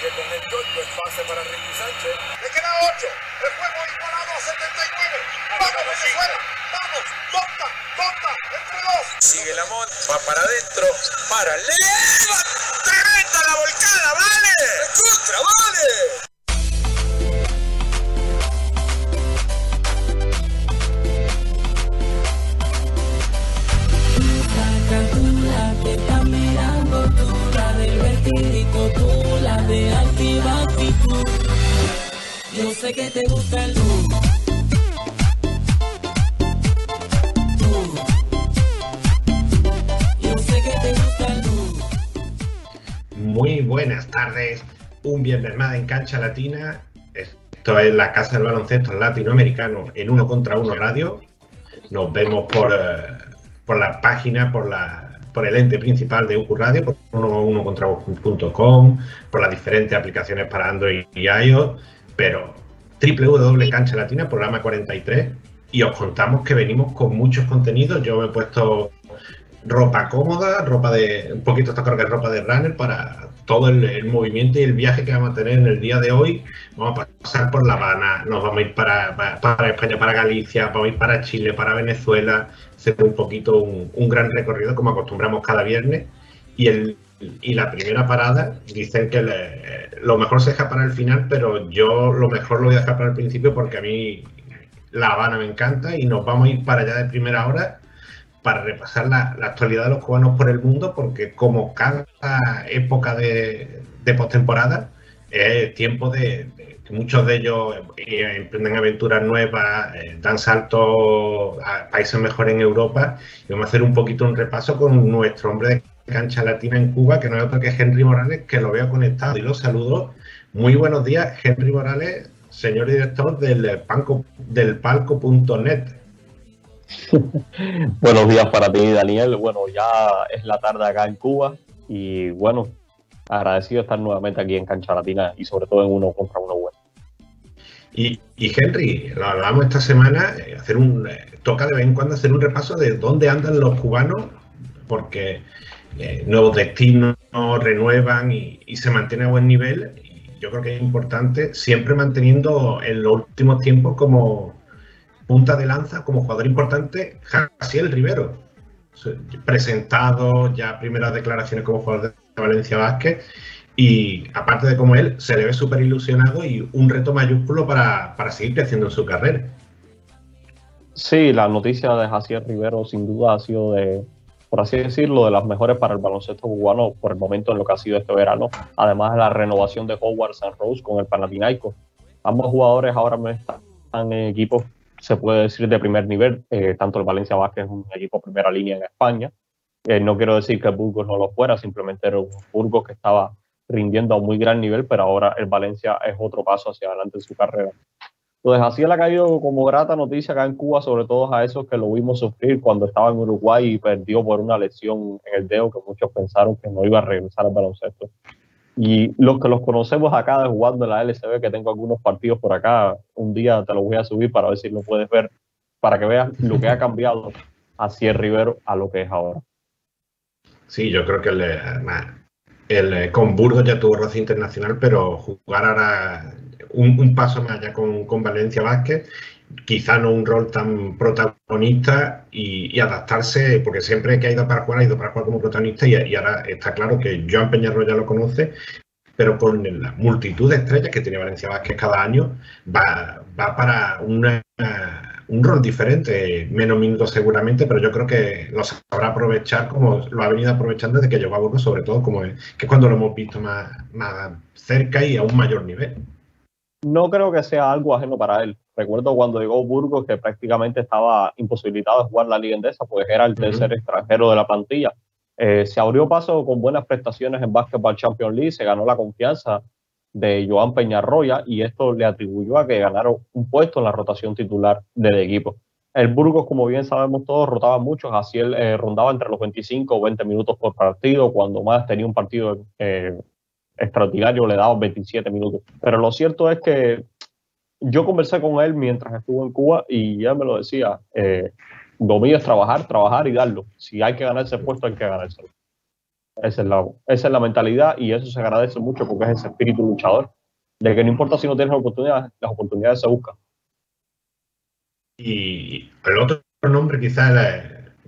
que con el golpe pase para Ricky Sánchez. Le queda 8. El juego igualado a 79. Vamos, Venezuela. Vamos. Tonta, tonta. Entre dos. Sigue Lamont, va para adentro, para leva, tremenda la volcada, vale, contra, vale. Muy buenas tardes, un viernes más en Cancha Latina. Esto es la Casa del Baloncesto Latinoamericano en Uno contra Uno Radio. Nos vemos por, eh, por la página, por, la, por el ente principal de UQ Radio, por uno, uno contra uno.com, por las diferentes aplicaciones para Android y iOS, pero www.cancha Latina, programa 43, y os contamos que venimos con muchos contenidos. Yo me he puesto ropa cómoda, ropa de. un poquito esta es ropa de runner para todo el, movimiento y el viaje que vamos a tener en el día de hoy. Vamos a pasar por La Habana, nos vamos a ir para, para, para España, para Galicia, vamos a ir para Chile, para Venezuela, hacer un poquito un, un gran recorrido como acostumbramos cada viernes. Y el y la primera parada, dicen que le- lo mejor se deja para el final, pero yo lo mejor lo voy a dejar para el principio porque a mí La Habana me encanta y nos vamos a ir para allá de primera hora para repasar la, actualidad de los cubanos por el mundo, porque como cada época de, de postemporada, es tiempo de, de que muchos de ellos eh, emprenden aventuras nuevas, eh, dan saltos a países mejores en Europa, y vamos a hacer un poquito un repaso con nuestro hombre de cancha latina en Cuba, que no es otro que Henry Morales, que lo veo conectado y lo saludo. Muy buenos días, Henry Morales, señor director del, panco, del palco.net. Buenos días para ti, Daniel. Bueno, ya es la tarde acá en Cuba y bueno, agradecido de estar nuevamente aquí en Cancha Latina y sobre todo en uno contra uno web. Y, y Henry, lo hablamos esta semana, eh, hacer un eh, toca de vez en cuando hacer un repaso de dónde andan los cubanos, porque eh, nuevos destinos renuevan y, se mantiene a buen nivel. Y yo creo que es importante, siempre manteniendo en los últimos tiempos como punta de lanza, como jugador importante, Jaciel Rivero. Presentado ya primeras declaraciones como jugador de Valencia Vázquez y aparte de como él, se le ve súper ilusionado y un reto mayúsculo para, para seguir creciendo en su carrera. Sí, la noticia de Jaciel Rivero sin duda ha sido de, por así decirlo, de las mejores para el baloncesto cubano por el momento en lo que ha sido este verano. Además de la renovación de Howard San Rose con el Panathinaikos. Ambos jugadores ahora están en equipos, se puede decir, de primer nivel. Eh, tanto el Valencia Vázquez es un equipo primera línea en España. Eh, no quiero decir que Burgos no lo fuera, simplemente era un Burgos que estaba rindiendo a un muy gran nivel, pero ahora el Valencia es otro paso hacia adelante en su carrera. Entonces, así él ha caído como grata noticia acá en Cuba, sobre todo a esos que lo vimos sufrir cuando estaba en Uruguay y perdió por una lesión en el dedo que muchos pensaron que no iba a regresar al baloncesto. Y los que los conocemos acá de jugando en la LCB, que tengo algunos partidos por acá, un día te lo voy a subir para ver si lo puedes ver, para que veas lo que ha cambiado así el Rivero a lo que es ahora. Sí, yo creo que el, el, con Burgos ya tuvo roce internacional, pero jugar ahora un, un paso más allá con, con, Valencia Vázquez, quizá no un rol tan protagonista y, y, adaptarse, porque siempre que ha ido para jugar, ha ido para jugar como protagonista y, y ahora está claro que Joan Peñarro ya lo conoce, pero con la multitud de estrellas que tiene Valencia Vázquez cada año, va, va para una, un rol diferente, menos minutos seguramente, pero yo creo que lo sabrá aprovechar como lo ha venido aprovechando desde que llegó a Burgos, sobre todo como es, que es cuando lo hemos visto más, más cerca y a un mayor nivel. No creo que sea algo ajeno para él. Recuerdo cuando llegó Burgos que prácticamente estaba imposibilitado de jugar la Liga Endesa, pues era el tercer uh -huh. extranjero de la plantilla. Eh, se abrió paso con buenas prestaciones en Basketball Champions League, se ganó la confianza de Joan Peñarroya y esto le atribuyó a que ganara un puesto en la rotación titular del equipo. El Burgos, como bien sabemos todos, rotaba mucho, así él eh, rondaba entre los 25 o 20 minutos por partido, cuando más tenía un partido eh, extraordinario le daban 27 minutos. Pero lo cierto es que yo conversé con él mientras estuvo en Cuba y ya me lo decía, eh, lo mío es trabajar, trabajar y darlo. Si hay que ganarse el puesto, hay que ganárselo. Esa es, la, esa es la mentalidad y eso se agradece mucho porque es ese espíritu luchador, de que no importa si no tienes oportunidades, las oportunidades se buscan. Y el otro nombre quizás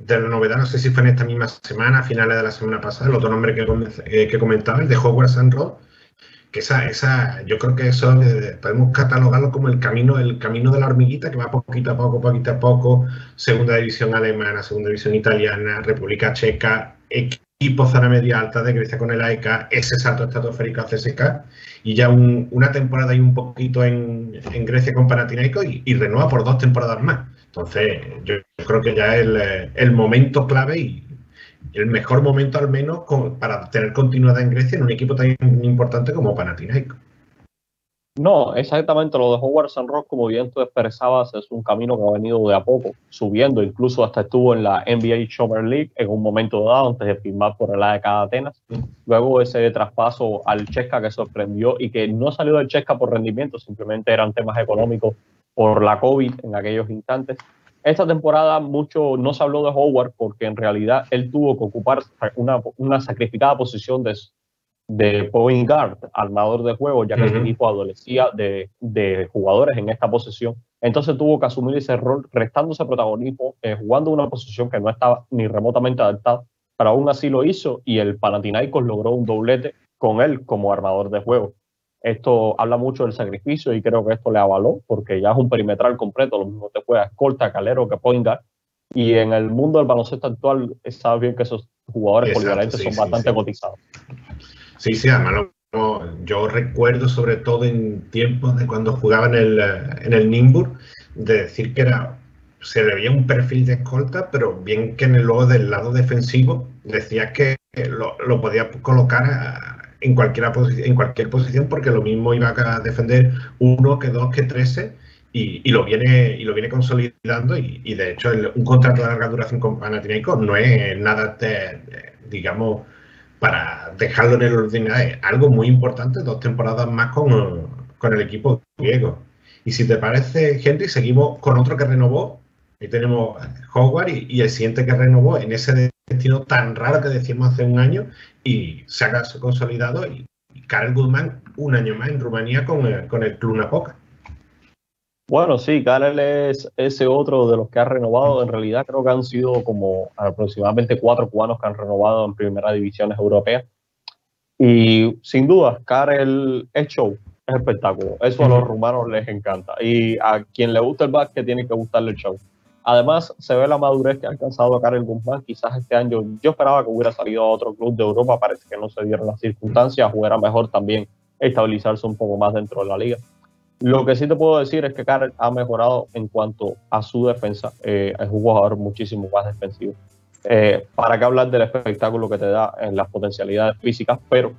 de la novedad, no sé si fue en esta misma semana, a finales de la semana pasada, el otro nombre que, eh, que comentaba, el de Hogwarts and Road, que esa, esa, yo creo que eso podemos catalogarlo como el camino, el camino de la hormiguita que va poquito a poco, poquito a poco, segunda división alemana, segunda división italiana, República Checa, equipo zona media alta de Grecia con el AEK, ese salto estratosférico a CSK, y ya una temporada y un poquito en, en Grecia con Panathinaikos y, renueva por dos temporadas más. Entonces, yo, creo que ya es el, momento clave y, el mejor momento al menos para tener continuidad en Grecia en un equipo tan importante como Panathinaikos. No, exactamente lo de Howard San Rock, como bien tú expresabas, es un camino que ha venido de a poco, subiendo, incluso hasta estuvo en la NBA Summer League en un momento dado antes de firmar por el AEK Atenas. Luego ese traspaso al Chesca que sorprendió y que no salió del Chesca por rendimiento, simplemente eran temas económicos por la COVID en aquellos instantes. Esta temporada mucho no se habló de Howard porque en realidad él tuvo que ocupar una, una sacrificada posición de, de point guard, armador de juego, ya que el equipo adolecía de, de, jugadores en esta posición. Entonces tuvo que asumir ese rol, restándose protagonismo, eh, jugando una posición que no estaba ni remotamente adaptada, pero aún así lo hizo y el Panathinaikos logró un doblete con él como armador de juego. Esto habla mucho del sacrificio y creo que esto le avaló porque ya es un perimetral completo, lo mismo te juega escolta, calero que point Y en el mundo del baloncesto actual, sabes bien que esos jugadores polivalentes son bastante cotizados. Sí, sí, además yo recuerdo sobre todo en tiempos de cuando jugaba en el, en el Nimburg, de decir que era se le veía un perfil de escolta, pero bien que en el luego del lado defensivo decía que lo, lo podía colocar a, en, cualquier en cualquier posición porque lo mismo iba a defender uno que dos que trece y, y lo viene y lo viene consolidando y, de hecho un contrato de larga duración con Panathinaikos no es nada digamos para dejarlo en el es algo muy importante dos temporadas más con, con el equipo griego. Y si te parece Henry seguimos con otro que renovó. Ahí tenemos Howard y, y, el siguiente que renovó en ese destino tan raro que decimos hace un año y se ha consolidado y, Karel Goodman un año más en Rumanía con el, con el Club Napoca. Bueno, sí, Karel es ese otro de los que ha renovado. En realidad creo que han sido como aproximadamente cuatro cubanos que han renovado en primera divisiones europeas. Y sin duda, Karel es show, es espectáculo. Eso a los rumanos les encanta. Y a quien le gusta el básquet tiene que gustarle el show. Además, se ve la madurez que ha alcanzado Karel Guzmán. Quizás este año yo esperaba que hubiera salido a otro club de Europa, parece que no se dieron las circunstancias, jugara mejor también estabilizarse un poco más dentro de la liga. Lo que sí te puedo decir es que Karel ha mejorado en cuanto a su defensa, eh, es un jugador muchísimo más defensivo. Eh, ¿Para qué hablar del espectáculo que te da en las potencialidades físicas? Pero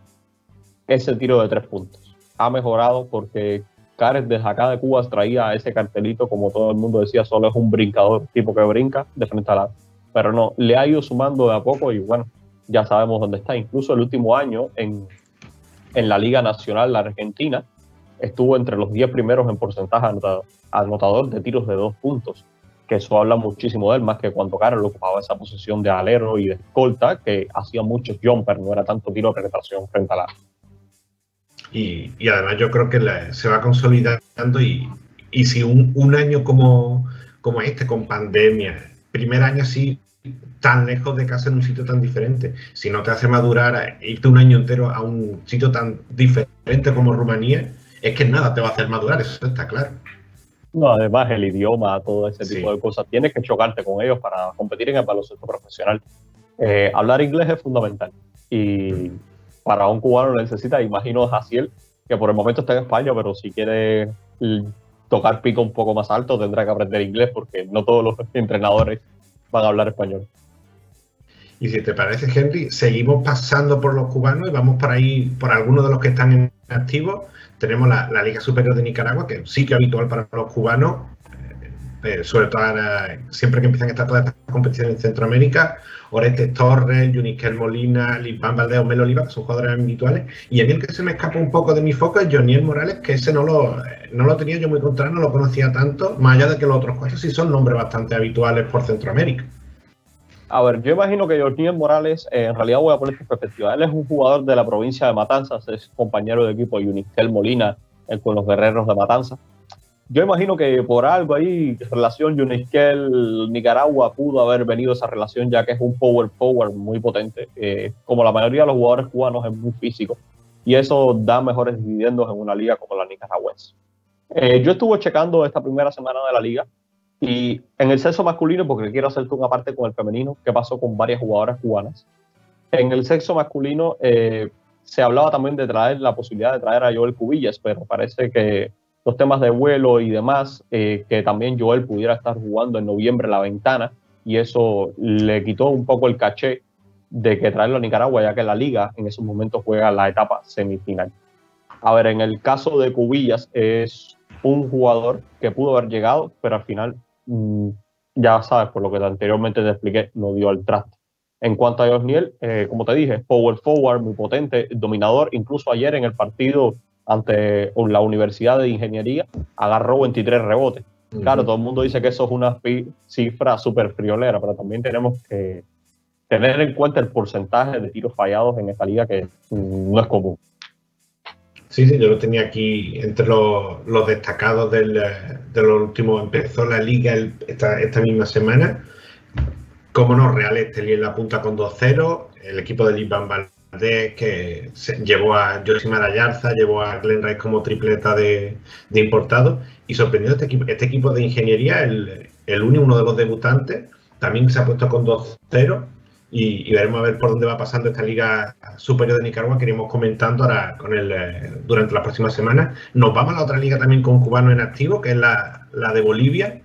ese tiro de tres puntos ha mejorado porque Cares desde acá de Cuba traía ese cartelito, como todo el mundo decía, solo es un brincador, tipo que brinca de frente a la. Pero no, le ha ido sumando de a poco y bueno, ya sabemos dónde está. Incluso el último año en, en la Liga Nacional, la Argentina, estuvo entre los 10 primeros en porcentaje anotador, de tiros de dos puntos. Que eso habla muchísimo de él, más que cuando Carlos ocupaba esa posición de alero y de escolta, que hacía muchos jumpers, no era tanto tiro de penetración frente a la, y, además yo creo que se va consolidando y, y si un, un, año como, como este, con pandemia, primer año así tan lejos de casa en un sitio tan diferente, si no te hace madurar, irte un año entero a un sitio tan diferente como Rumanía, es que nada te va a hacer madurar, eso está claro. No, además el idioma, todo ese tipo de cosas, tienes que chocarte con ellos para competir en el baloncesto profesional. Eh, hablar inglés es fundamental y para un cubano necesita, imagino, Jaciel, que por el momento está en España, pero si quiere tocar pico un poco más alto tendrá que aprender inglés porque no todos los entrenadores van a hablar español. Y si te parece, Henry, seguimos pasando por los cubanos y vamos por ahí, por algunos de los que están en activo. Tenemos la, Liga Superior de Nicaragua, que sí que es habitual para los cubanos, eh, sobre todo siempre que empiezan a estar todas estas competiciones en Centroamérica. Orestes Torres, Juniquel Molina, Lisbán Valdeo, Melo Oliva, que son jugadores habituales. Y a el que se me escapa un poco de mi foco es Joniel Morales, que ese no lo, no lo tenía yo muy contrario, no lo conocía tanto, más allá de que los otros cuatro sí son nombres bastante habituales por Centroamérica. A ver, yo imagino que Jorginho Morales, eh, en realidad voy a poner en perspectiva. Él es un jugador de la provincia de Matanzas, es compañero de equipo de Unistel Molina eh, con los guerreros de Matanzas. Yo imagino que por algo ahí, relación Unistel Nicaragua, pudo haber venido esa relación, ya que es un power forward muy potente. Eh, como la mayoría de los jugadores cubanos, es muy físico. Y eso da mejores dividendos en una liga como la nicaragüense. yo estuve checando esta primera semana de la liga y en el sexo masculino, porque quiero hacerte una parte con el femenino, que pasó con varias jugadoras cubanas. En el sexo masculino eh, se hablaba también de traer la posibilidad de traer a Joel Cubillas, pero parece que los temas de vuelo y demás, eh, que también Joel pudiera estar jugando en noviembre la ventana, y eso le quitó un poco el caché de que traerlo a Nicaragua, ya que la liga en esos momentos juega la etapa semifinal. A ver, en el caso de Cubillas es un jugador que pudo haber llegado, pero al final Mm, ya sabes, por lo que anteriormente te expliqué, no dio al traste. En cuanto a Josniel, eh, como te dije, power forward, muy potente, dominador. Incluso ayer en el partido ante la Universidad de Ingeniería agarró 23 rebotes. Claro, todo el mundo dice que eso es una cifra súper friolera, pero también tenemos que tener en cuenta el porcentaje de tiros fallados en esta liga que no es común. Sí, sí, yo lo tenía aquí entre los, destacados del, de los últimos. Empezó la liga esta, esta, misma semana. Como no, Real Estelí en la punta con 2-0. El equipo de Iván Valdés que llevó a Josimar Ayarza, llevó a Glenn Rice como tripleta de, de importado. Y sorprendió este equipo, este equipo de ingeniería, el, el único, uno de los debutantes, también se ha puesto con 2-0 y, veremos a ver por dónde va pasando esta Liga Superior de Nicaragua que iremos comentando ahora con el, eh, durante las próximas semanas. Nos vamos a la otra liga también con cubanos en activo, que es la, de Bolivia,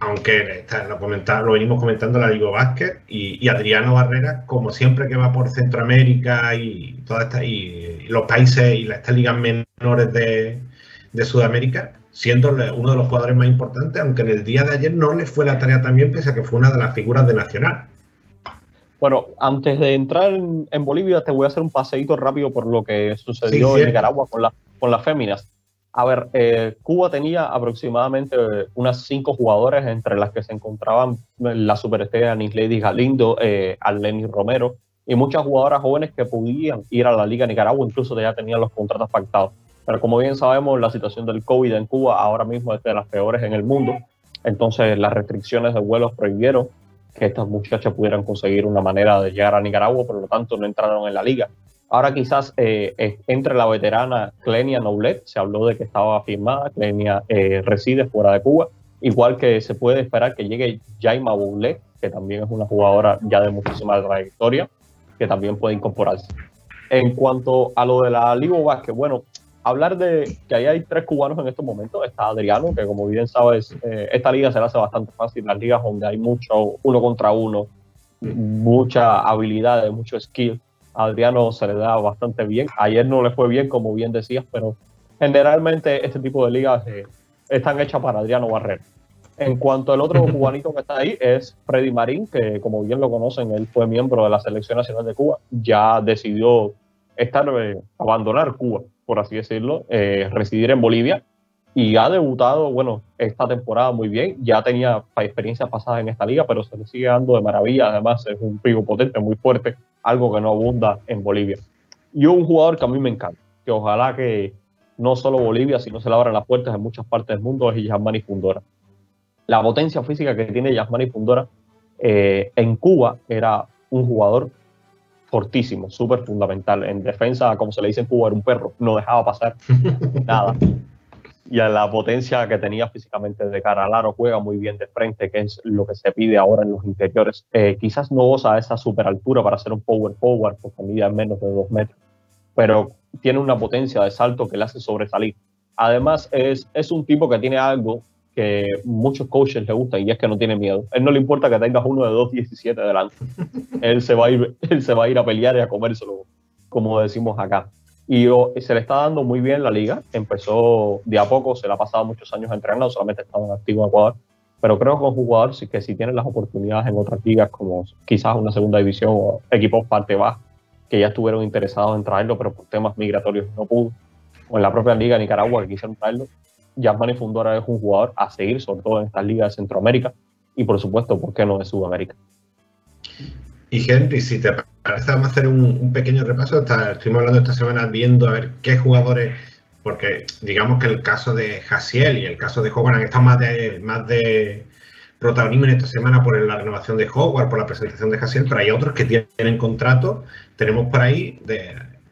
aunque lo, lo venimos comentando la Liga Básquet, y, Adriano Barrera, como siempre que va por Centroamérica y todas estas y, los países y estas ligas menores de, de Sudamérica, siendo uno de los jugadores más importantes, aunque en el día de ayer no le fue la tarea también, pese a que fue una de las figuras de Nacional. Bueno, antes de entrar en, Bolivia, te voy a hacer un paseíto rápido por lo que sucedió en Nicaragua con, la, con las féminas. A ver, eh, Cuba tenía aproximadamente unas cinco jugadoras, entre las que se encontraban la superestrella Lady Galindo, eh, Arleni Romero, y muchas jugadoras jóvenes que podían ir a la Liga Nicaragua, incluso ya tenían los contratos pactados. Pero como bien sabemos, la situación del COVID en Cuba ahora mismo es de las peores en el mundo. Entonces, las restricciones de vuelos prohibieron que estas muchachas pudieran conseguir una manera de llegar a Nicaragua, por lo tanto no entraron en la liga. Ahora quizás eh, entre la veterana Clenia Noblet, se habló de que estaba firmada, Clenia eh, reside fuera de Cuba, igual que se puede esperar que llegue Jaima Boulet, que también es una jugadora ya de muchísima trayectoria, que también puede incorporarse. En cuanto a lo de la Liga Vázquez, bueno, hablar de que ahí hay tres cubanos en estos momentos. Está Adriano, que como bien sabes, eh, esta liga se le hace bastante fácil. Las ligas donde hay mucho uno contra uno, mucha habilidad, mucho skill. A Adriano se le da bastante bien. Ayer no le fue bien, como bien decías, pero generalmente este tipo de ligas eh, están hechas para Adriano Barrera. En cuanto al otro cubanito que está ahí es Freddy Marín, que como bien lo conocen, él fue miembro de la Selección Nacional de Cuba. Ya decidió estar, eh, abandonar Cuba por así decirlo, eh, residir en Bolivia y ha debutado, bueno, esta temporada muy bien. Ya tenía experiencias pasadas en esta liga, pero se le sigue dando de maravilla. Además, es un pico potente, muy fuerte, algo que no abunda en Bolivia. Y un jugador que a mí me encanta, que ojalá que no solo Bolivia, sino se le abran las puertas en muchas partes del mundo, es Yasmani Fundora. La potencia física que tiene Yasmani Fundora eh, en Cuba era un jugador fortísimo, súper fundamental. En defensa, como se le dice en Cuba, era un perro, no dejaba pasar nada. Y a la potencia que tenía físicamente de cara al aro, juega muy bien de frente, que es lo que se pide ahora en los interiores. Eh, quizás no goza esa super altura para ser un power forward, porque mide menos de dos metros, pero tiene una potencia de salto que le hace sobresalir. Además, es, es un tipo que tiene algo que muchos coaches le gustan y es que no tiene miedo. A él no le importa que tengas uno de 2.17 delante. él, se va a ir, él se va a ir a pelear y a comérselo, como decimos acá. Y se le está dando muy bien la liga. Empezó de a poco, se le ha pasado muchos años entrenando, solamente estado en activo en Ecuador. Pero creo que un jugador que si tiene las oportunidades en otras ligas, como quizás una segunda división o equipos parte baja, que ya estuvieron interesados en traerlo, pero por temas migratorios no pudo, o en la propia liga de Nicaragua que quisieron traerlo, Yasmani Fundora es un jugador a seguir, sobre todo en estas ligas de Centroamérica y por supuesto, ¿por qué no de Sudamérica? Y Henry, si te parece, vamos a hacer un, pequeño repaso. estuvimos hablando esta semana viendo a ver qué jugadores, porque digamos que el caso de Hasiel y el caso de Hogan han estado más de, más de protagonismo en esta semana por la renovación de Hogwarts, por la presentación de Hasiel, pero hay otros que tienen contrato. Tenemos por ahí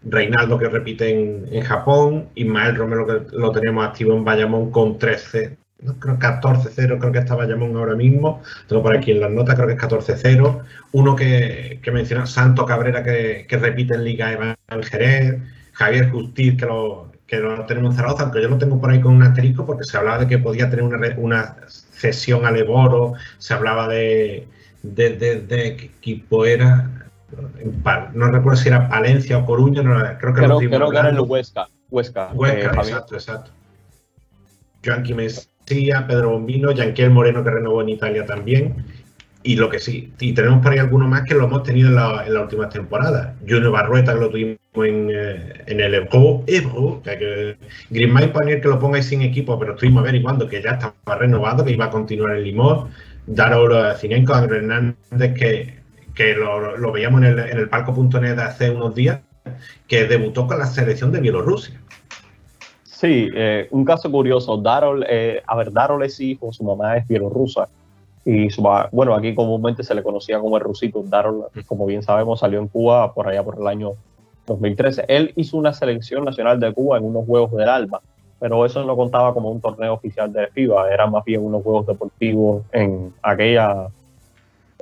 Reinaldo que repite en, Japón, Ismael Romero que lo tenemos activo en Bayamón con 13, creo 14-0, creo que está Bayamón ahora mismo. Tengo por aquí en las notas, creo que es 14-0. Uno que, que menciona, Santo Cabrera, que, repite en Liga Eva Jerez. Javier Justiz, que lo, que lo tenemos en Zaragoza, aunque yo lo tengo por ahí con un asterisco, porque se hablaba de que podía tener una, una cesión al Eboro, se hablaba de, de, de, qué equipo era. No recuerdo si era Valencia o Coruña, creo que, creo, creo que era el Huesca. Huesca, Huesca eh, exacto, exacto. Pedro Bombino, Yanquiel Moreno que renovó en Italia también. Y lo que sí, y tenemos por ahí algunos más que lo hemos tenido en la, en la última temporada. Junior Barrueta que lo tuvimos en, eh, el Ebro, Ebro que, que poner que lo pongáis sin equipo, pero estuvimos averiguando que ya estaba renovado, que iba a continuar en Limón. Daros Cinenco, Andrés Hernández, que, que lo, lo, veíamos en el, en el palco.net hace unos días, que debutó con la selección de Bielorrusia. Sí, eh, un caso curioso. Darol, eh, a ver, Darol es hijo, su mamá es bielorrusa. Y su bueno, aquí comúnmente se le conocía como el rusito. Darol, como bien sabemos, salió en Cuba por allá por el año 2013. Él hizo una selección nacional de Cuba en unos Juegos del Alba, pero eso no contaba como un torneo oficial de FIBA, eran más bien unos Juegos deportivos en aquella,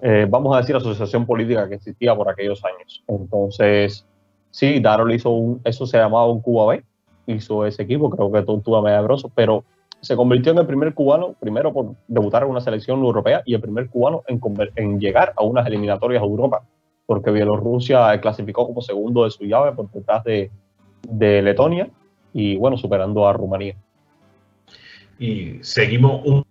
eh, vamos a decir, asociación política que existía por aquellos años. Entonces, sí, Darol hizo un, eso se llamaba un Cuba B, hizo ese equipo, creo que Tortuga Medabroso, pero se convirtió en el primer cubano, primero por debutar en una selección europea y el primer cubano en, en llegar a unas eliminatorias a Europa, porque Bielorrusia clasificó como segundo de su llave por detrás de, de Letonia y bueno, superando a Rumanía. Y seguimos uno,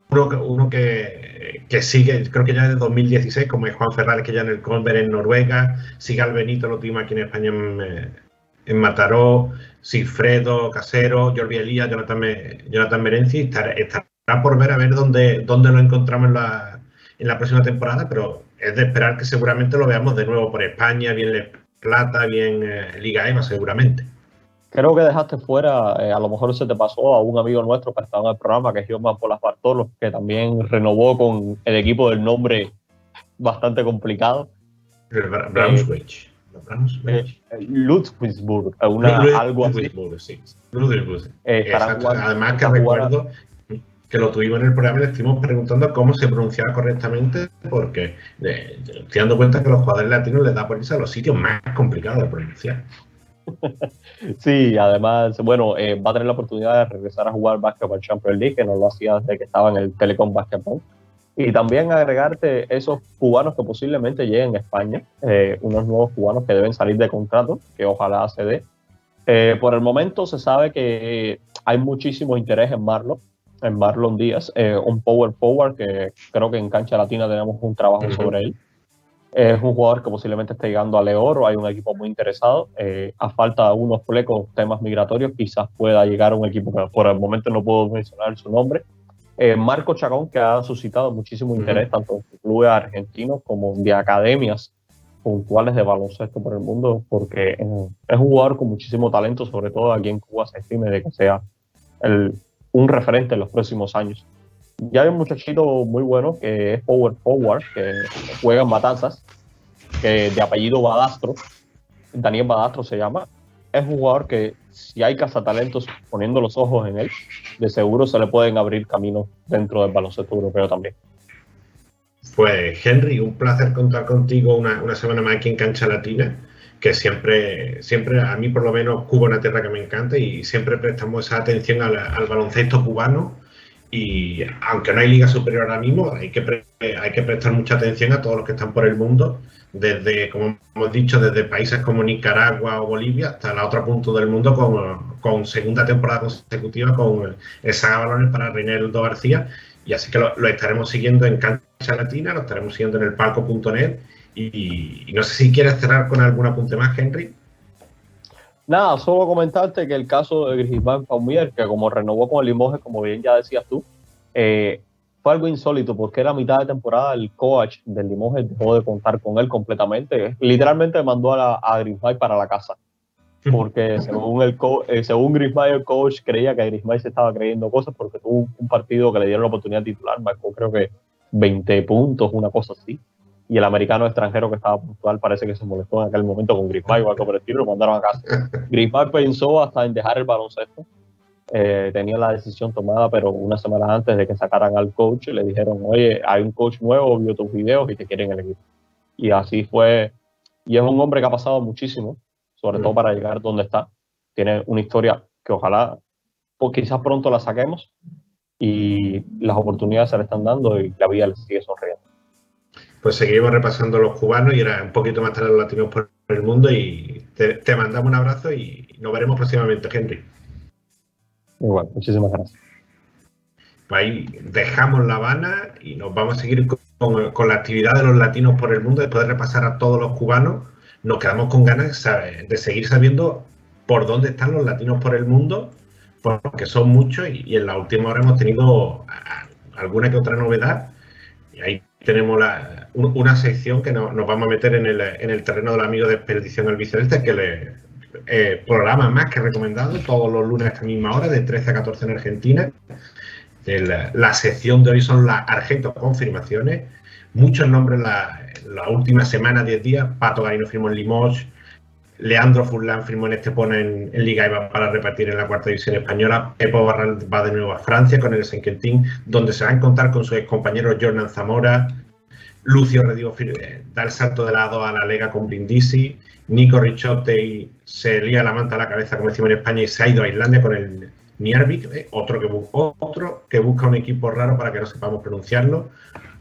uno que, que, sigue, creo que ya desde 2016, como es Juan Ferrari, que ya en el Conver en Noruega, sigue al Benito, lo tuvimos aquí en España en, en Mataró, Silfredo, Casero, Jordi Elías, Jonathan, Jonathan Merenci. Estará, por ver a ver dónde, dónde lo encontramos en la, en la próxima temporada, pero es de esperar que seguramente lo veamos de nuevo por España, bien Plata, bien eh, Liga EVA, seguramente. Creo que dejaste fuera, eh, a lo mejor se te pasó a un amigo nuestro que estaba en el programa, que es Jorman Polas Bartolo, que también renovó con el equipo del nombre bastante complicado. El. Eh, Ludwigsburg, una, algo así. Sí. Eh, además que recuerdo que lo tuvimos en el programa y le estuvimos preguntando cómo se pronunciaba correctamente, porque eh, estoy dando cuenta que los jugadores latinos les da por irse a los sitios más complicados de pronunciar. Sí, además, bueno, eh, va a tener la oportunidad de regresar a jugar Basketball Champions League, que no lo hacía desde que estaba en el Telecom Basketball. Y también agregarte esos cubanos que posiblemente lleguen a España, eh, unos nuevos cubanos que deben salir de contrato, que ojalá se dé. Eh, por el momento se sabe que hay muchísimo interés en Marlon, en Marlon Díaz, eh, un power forward que creo que en cancha latina tenemos un trabajo sobre él. Es un jugador que posiblemente esté llegando a Leoro, hay un equipo muy interesado. a falta de unos flecos, temas migratorios, quizás pueda llegar a un equipo que por el momento no puedo mencionar su nombre, eh, Marco Chacón, que ha suscitado muchísimo interés tanto en clubes argentinos como de academias puntuales de baloncesto por el mundo, porque es un jugador con muchísimo talento, sobre todo aquí en Cuba se estime de que sea un referente en los próximos años. Ya hay un muchachito muy bueno que es Power Forward, que juega en Matanzas, que de apellido Badastro, Daniel Badastro se llama, es un jugador que si hay cazatalentos poniendo los ojos en él, de seguro se le pueden abrir caminos dentro del baloncesto europeo también. Pues Henry, un placer contar contigo una, una semana más aquí en Cancha Latina, que siempre, siempre a mí por lo menos Cuba es una tierra que me encanta y siempre prestamos esa atención al, al baloncesto cubano y aunque no hay liga superior ahora mismo, hay que, hay que prestar mucha atención a todos los que están por el mundo desde, como hemos dicho, desde países como Nicaragua o Bolivia hasta el otro punto del mundo con, con segunda temporada consecutiva con el Saga Balones para Reinaldo García. Y así que lo, estaremos siguiendo en Cancha Latina, lo estaremos siguiendo en el palco.net. Y, no sé si quieres cerrar con algún apunte más, Henry. Nada, solo comentarte que el caso de Grisman Paumier, que como renovó con el Limoges, como bien ya decías tú, eh, fue algo insólito porque era mitad de temporada el coach del Limoges dejó de contar con él completamente. Literalmente mandó a, la, a Grismay para la casa. Porque según, el eh, según Grismay, el coach creía que Grismay se estaba creyendo cosas porque tuvo un partido que le dieron la oportunidad de titular, marcó creo que 20 puntos, una cosa así. Y el americano extranjero que estaba puntual parece que se molestó en aquel momento con Grismay o algo por el estilo, lo mandaron a casa. Grismay pensó hasta en dejar el baloncesto eh, tenía la decisión tomada, pero una semana antes de que sacaran al coach, le dijeron, oye, hay un coach nuevo, vio tus videos y te quieren el equipo. Y así fue. Y es un hombre que ha pasado muchísimo, sobre todo mm. para llegar donde está. Tiene una historia que ojalá, pues quizás pronto la saquemos y las oportunidades se le están dando y la vida le sigue sonriendo. Pues seguimos repasando los cubanos y era un poquito más tarde los latinos por el mundo y te, te mandamos un abrazo y nos veremos próximamente, Henry. Igual, muchísimas gracias. Ahí dejamos La Habana y nos vamos a seguir con, la actividad de los latinos por el mundo. Después de repasar a todos los cubanos, nos quedamos con ganas de seguir sabiendo por dónde están los latinos por el mundo, porque son muchos y, en la última hora hemos tenido alguna que otra novedad. Y ahí tenemos una sección que nos, vamos a meter en el, terreno del amigo de Expedición al Biceleste, que le, eh, programa más que recomendado todos los lunes a esta misma hora, de 13 a 14 en Argentina. la sección de hoy son las Argento confirmaciones. Muchos nombres la, última semana, 10 días. Pato Garino firmó en Limoges. Leandro Furlan firmó en Estepona en, en, Liga y va para repartir en la cuarta división española. Epo Barral va de nuevo a Francia con el Saint-Quentin, donde se va a encontrar con sus compañeros Jordan Zamora, Lucio Redigo eh, da el salto de lado a la Lega con Brindisi. Nico Richotte se lía la manta a la cabeza, como decimos en España, y se ha ido a Islandia con el Niervik, eh, otro, que otro que busca un equipo raro para que no sepamos pronunciarlo.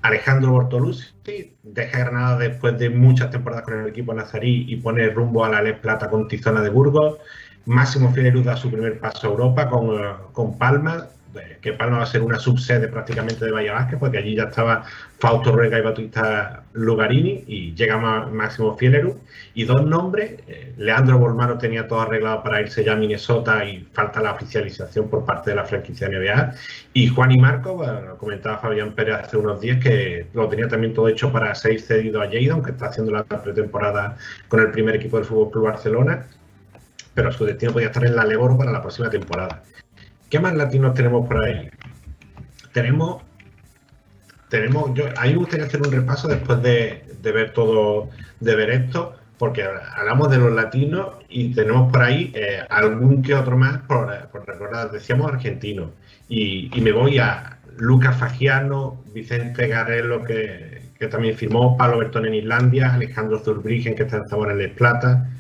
Alejandro Bortolucci deja Granada después de muchas temporadas con el equipo nazarí y pone rumbo a la Les Plata con Tizona de Burgos. Máximo Fiererud da su primer paso a Europa con, eh, con Palma que Palma va a ser una subsede prácticamente de Bahía Vázquez, porque allí ya estaba Fausto Ruega y Batista Lugarini y llega Máximo Fieleru. Y dos nombres, eh, Leandro Bolmaro tenía todo arreglado para irse ya a Minnesota y falta la oficialización por parte de la franquicia NBA. Y Juan y Marco, bueno, comentaba Fabián Pérez hace unos días que lo tenía también todo hecho para ser cedido a Lleida, aunque está haciendo la pretemporada con el primer equipo del Fútbol Club Barcelona pero su destino podía estar en la Leboro para la próxima temporada. ¿Qué más latinos tenemos por ahí? Tenemos, tenemos, yo, a mí me gustaría hacer un repaso después de, ver todo, de ver esto, porque hablamos de los latinos y tenemos por ahí eh, algún que otro más, por, recordar, decíamos argentinos. Y, me voy a Lucas Fagiano, Vicente Garrelo, que, también firmó, Pablo Bertón en Islandia, Alejandro Zurbrigen, que está en Les Plata.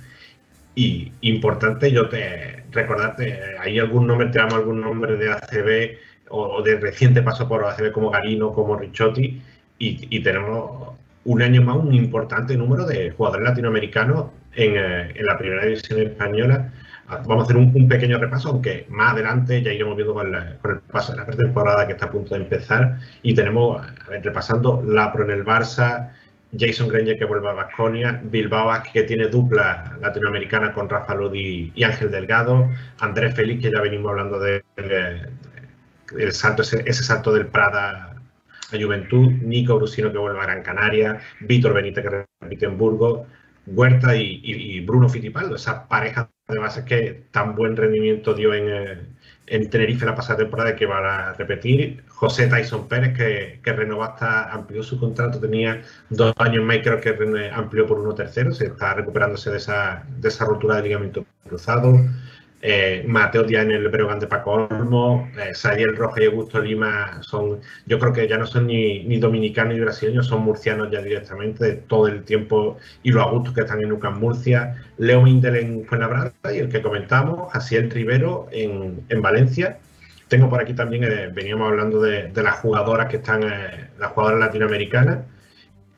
Y importante, yo te, recordarte, ¿hay algún nombre, te damos algún nombre de ACB o, de reciente paso por ACB como Garino, como Ricciotti, y, tenemos un año más un importante número de jugadores latinoamericanos en, eh, en la primera división española. Vamos a hacer un, pequeño repaso, aunque más adelante ya iremos viendo con, el paso de la pretemporada que está a punto de empezar. Y tenemos, a ver, repasando, Lapro en el Barça, Jason Granger que vuelve a Vasconia, Bilbao que tiene dupla latinoamericana con Rafa Lodi y Ángel Delgado, Andrés Félix que ya venimos hablando de, el salto, ese, salto del Prada a Juventud, Nico Brusino que vuelve a Gran Canaria, Víctor Benítez que repite en Burgos, Huerta y, Bruno Fittipaldo, esa pareja de bases que tan buen rendimiento dio en, en Tenerife la pasada temporada que va a repetir. José Tyson Pérez, que, que renovó hasta, amplió su contrato, tenía dos años más, creo que amplió por uno tercero, se está recuperándose de esa, de esa rotura de ligamento cruzado. Eh, Mateo Díaz en el Breogán de Paco Olmo, eh, Sadiel Roja y Augusto Lima son, yo creo que ya no son ni, ni dominicanos ni brasileños, son murcianos ya directamente de todo el tiempo y los Augustos que están en UCAM Murcia, Leo Mindel en Fuenlabrada y el que comentamos, Jaciel Rivero en, en Valencia. Tengo por aquí también, eh, veníamos hablando de, de, las jugadoras que están, eh, las jugadoras latinoamericanas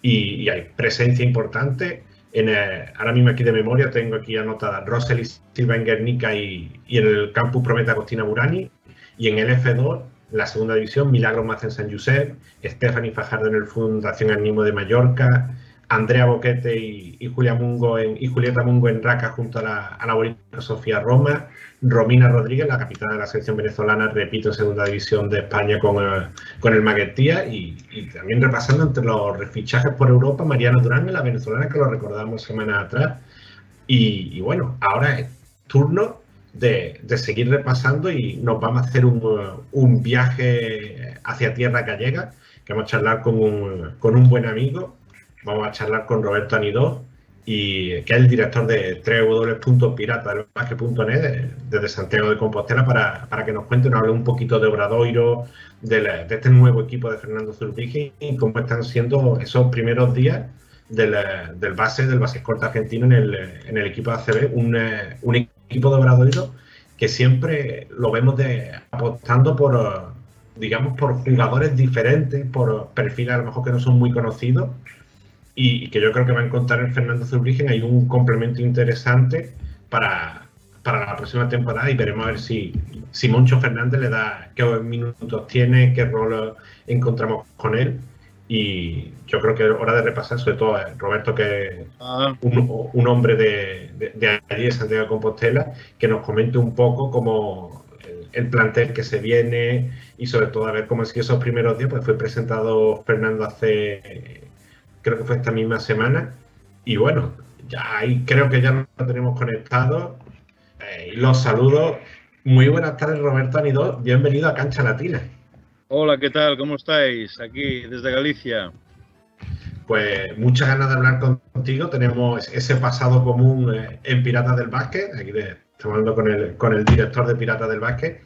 y hay presencia importante eh, ahora mismo aquí de memoria tengo aquí anotada Rosely Silva en Guernica y, en el campus Prometa Agostina Burani. Y en el F2, la segunda división, Milagro más en San Josep, Stephanie Fajardo en el Fundación Animo de Mallorca, Andrea Boquete y, Julia Mungo y Julieta Mungo en Raca junto a la, a Sofía Roma, Romina Rodríguez, la capitana de la selección venezolana, repito, en segunda división de España con, el, con el Maguetía y, también repasando entre los refichajes por Europa, Mariana Durán, la venezolana que lo recordamos semanas atrás. Y, y bueno, ahora es turno de, seguir repasando y nos vamos a hacer un, viaje hacia tierra gallega, que vamos a charlar con un buen amigo, vamos a charlar con Roberto Anidó, y que es el director de www.piratadelbasque.net desde Santiago de Compostela para, para, que nos cuente, nos hable un poquito de Obradoiro, de, la, de este nuevo equipo de Fernando Zurbriggen y cómo están siendo esos primeros días del, del base, del base corto argentino en el, en el equipo de ACB, un, un equipo de Obradoiro que siempre lo vemos de, apostando por, digamos, por jugadores diferentes, por perfiles a lo mejor que no son muy conocidos y, que yo creo que va a encontrar en Fernando Zurbriggen hay un complemento interesante para, para la próxima temporada y veremos a ver si, si Moncho Fernández le da qué minutos tiene, qué rol encontramos con él. Y yo creo que es hora de repasar, sobre todo a Roberto, que es ah. un, un, hombre de, de, de, allí, de Santiago de Compostela, que nos comente un poco cómo el, el, plantel que se viene y sobre todo a ver cómo es que esos primeros días, pues fue presentado Fernando hace creo que fue esta misma semana. Y bueno, ya ahí creo que ya lo tenemos conectado. Eh, los saludo. Muy buenas tardes, Roberto Anidó. Bienvenido a Cancha Latina. Hola, ¿qué tal? ¿Cómo estáis? Aquí desde Galicia. Pues muchas ganas de hablar contigo. Tenemos ese pasado común eh, en Piratas del Básquet. Aquí estamos hablando con el, con el director de Piratas del Básquet.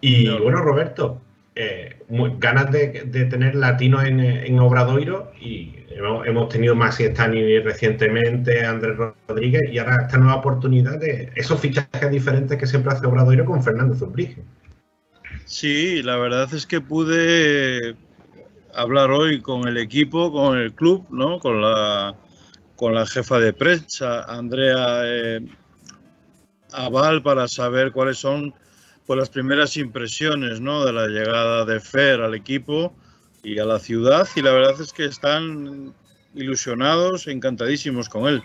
Y no. bueno, Roberto, eh, muy, ganas de, de, tener latinos en, en Obradoiro y hemos, hemos tenido Maxi Stani recientemente, Andrés Rodríguez y ahora esta nueva oportunidad de esos fichajes diferentes que siempre hace Obradoiro con Fernando Zurbrige. Sí, la verdad es que pude hablar hoy con el equipo, con el club, ¿no? con, la, con la jefa de prensa, Andrea eh, Aval, para saber cuáles son pues las primeras impresiones ¿no? de la llegada de Fer al equipo y a la ciudad y la verdad es que están ilusionados, encantadísimos con él.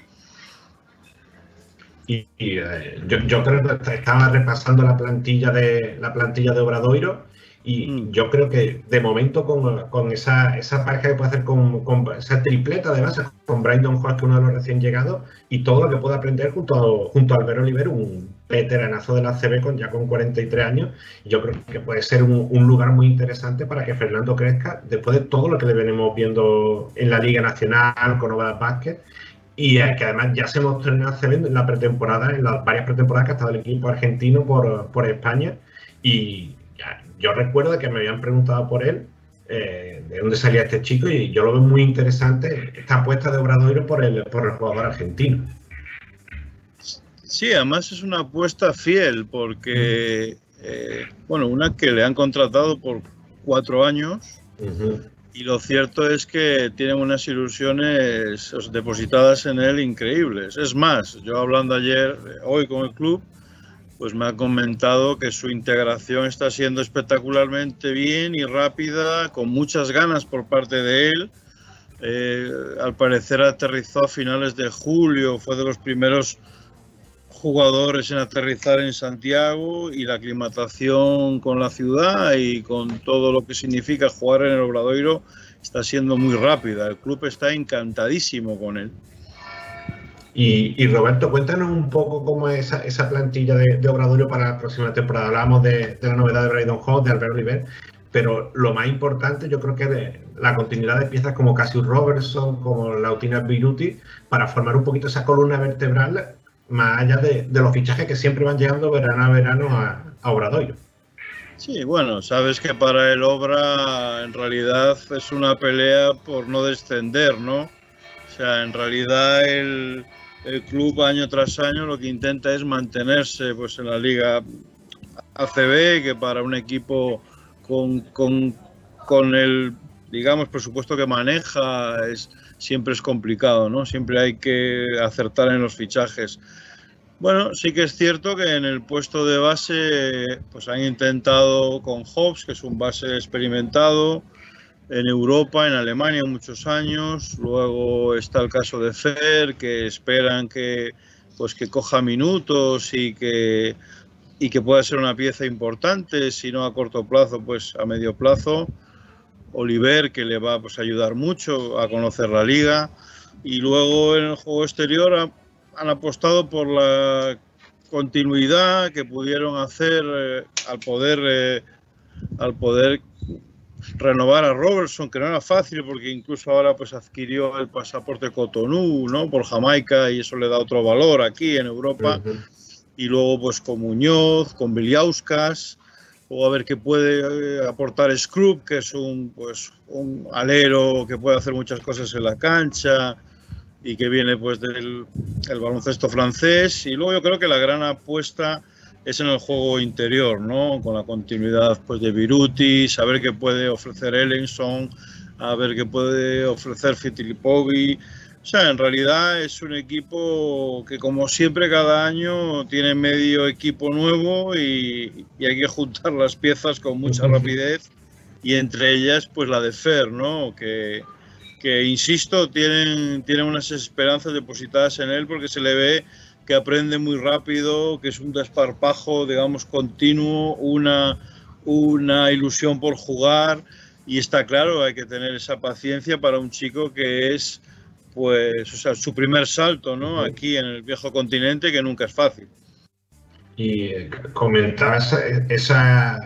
Y, y eh, yo, yo, creo que estaba repasando la plantilla de la plantilla de Obradoiro y mm. yo creo que de momento con, con esa, esa, pareja que puede hacer con, con, esa tripleta de base, con Brandon Hall, que uno de los recién llegados, y todo lo que puede aprender junto a, junto a Albert Oliver, un veteranazo de la CB con, ya con 43 años, yo creo que puede ser un, lugar muy interesante para que Fernando crezca después de todo lo que le venimos viendo en la Liga Nacional con Ovadas Basket y eh, que además ya se mostró en la CB en la pretemporada, en las varias pretemporadas que ha estado el equipo argentino por, por España y yo recuerdo que me habían preguntado por él eh, de dónde salía este chico y yo lo veo muy interesante esta apuesta de Obradoiro por el, por el jugador argentino. Sí, además es una apuesta fiel porque, eh, bueno, una que le han contratado por cuatro años uh -huh. y lo cierto es que tienen unas ilusiones depositadas en él increíbles. Es más, yo hablando ayer, hoy con el club, pues me ha comentado que su integración está siendo espectacularmente bien y rápida, con muchas ganas por parte de él. Eh, al parecer aterrizó a finales de julio, fue de los primeros jugadores en aterrizar en Santiago y la aclimatación con la ciudad y con todo lo que significa jugar en el Obradoiro está siendo muy rápida. El club está encantadísimo con él. Y, Roberto, cuéntanos un poco cómo es esa, plantilla de, de, Obradoiro para la próxima temporada. Hablábamos de, la novedad de Braydon Hall, de Albert Oliver, pero lo más importante yo creo que de la continuidad de piezas como Cassius Robertson, como Lautina Biruti, para formar un poquito esa columna vertebral más allá de, los fichajes que siempre van llegando verano a verano a, a. Sí, bueno, sabes que para el Obra en realidad es una pelea por no descender, ¿no? O sea, en realidad el, el club año tras año lo que intenta es mantenerse pues, en la liga ACB, que para un equipo con, con, con el, digamos, presupuesto que maneja es, siempre es complicado, ¿no? Siempre hay que acertar en los fichajes. Bueno, sí que es cierto que en el puesto de base pues han intentado con Hobbs, que es un base experimentado, en Europa, en Alemania muchos años. Luego está el caso de Fer, que esperan que pues que coja minutos y que y que pueda ser una pieza importante, si no a corto plazo, pues a medio plazo. Oliver, que le va pues, a ayudar mucho a conocer la liga. Y luego en el juego exterior han apostado por la continuidad que pudieron hacer eh, al poder eh, al poder renovar a Robertson, que no era fácil porque incluso ahora pues adquirió el pasaporte Cotonou, ¿no? Por Jamaica y eso le da otro valor aquí en Europa. Y luego pues con Muñoz, con Biliauskas, o a ver qué puede eh, aportar Scrub, que es un pues un alero que puede hacer muchas cosas en la cancha y que viene pues del el baloncesto francés. Y luego yo creo que la gran apuesta es en el juego interior, ¿no? Con la continuidad pues, de Viruti, saber qué puede ofrecer Ellenson, a ver qué puede ofrecer Fitilipovi. O sea, en realidad es un equipo que como siempre cada año tiene medio equipo nuevo y, hay que juntar las piezas con mucha rapidez y entre ellas pues la de Fer, ¿no? Que, que insisto, tienen, tienen unas esperanzas depositadas en él porque se le ve que aprende muy rápido, que es un desparpajo, digamos, continuo, una, una ilusión por jugar y está claro, hay que tener esa paciencia para un chico que es, pues, o sea, su primer salto, ¿no? Aquí en el viejo continente, que nunca es fácil. Y comentabas esa,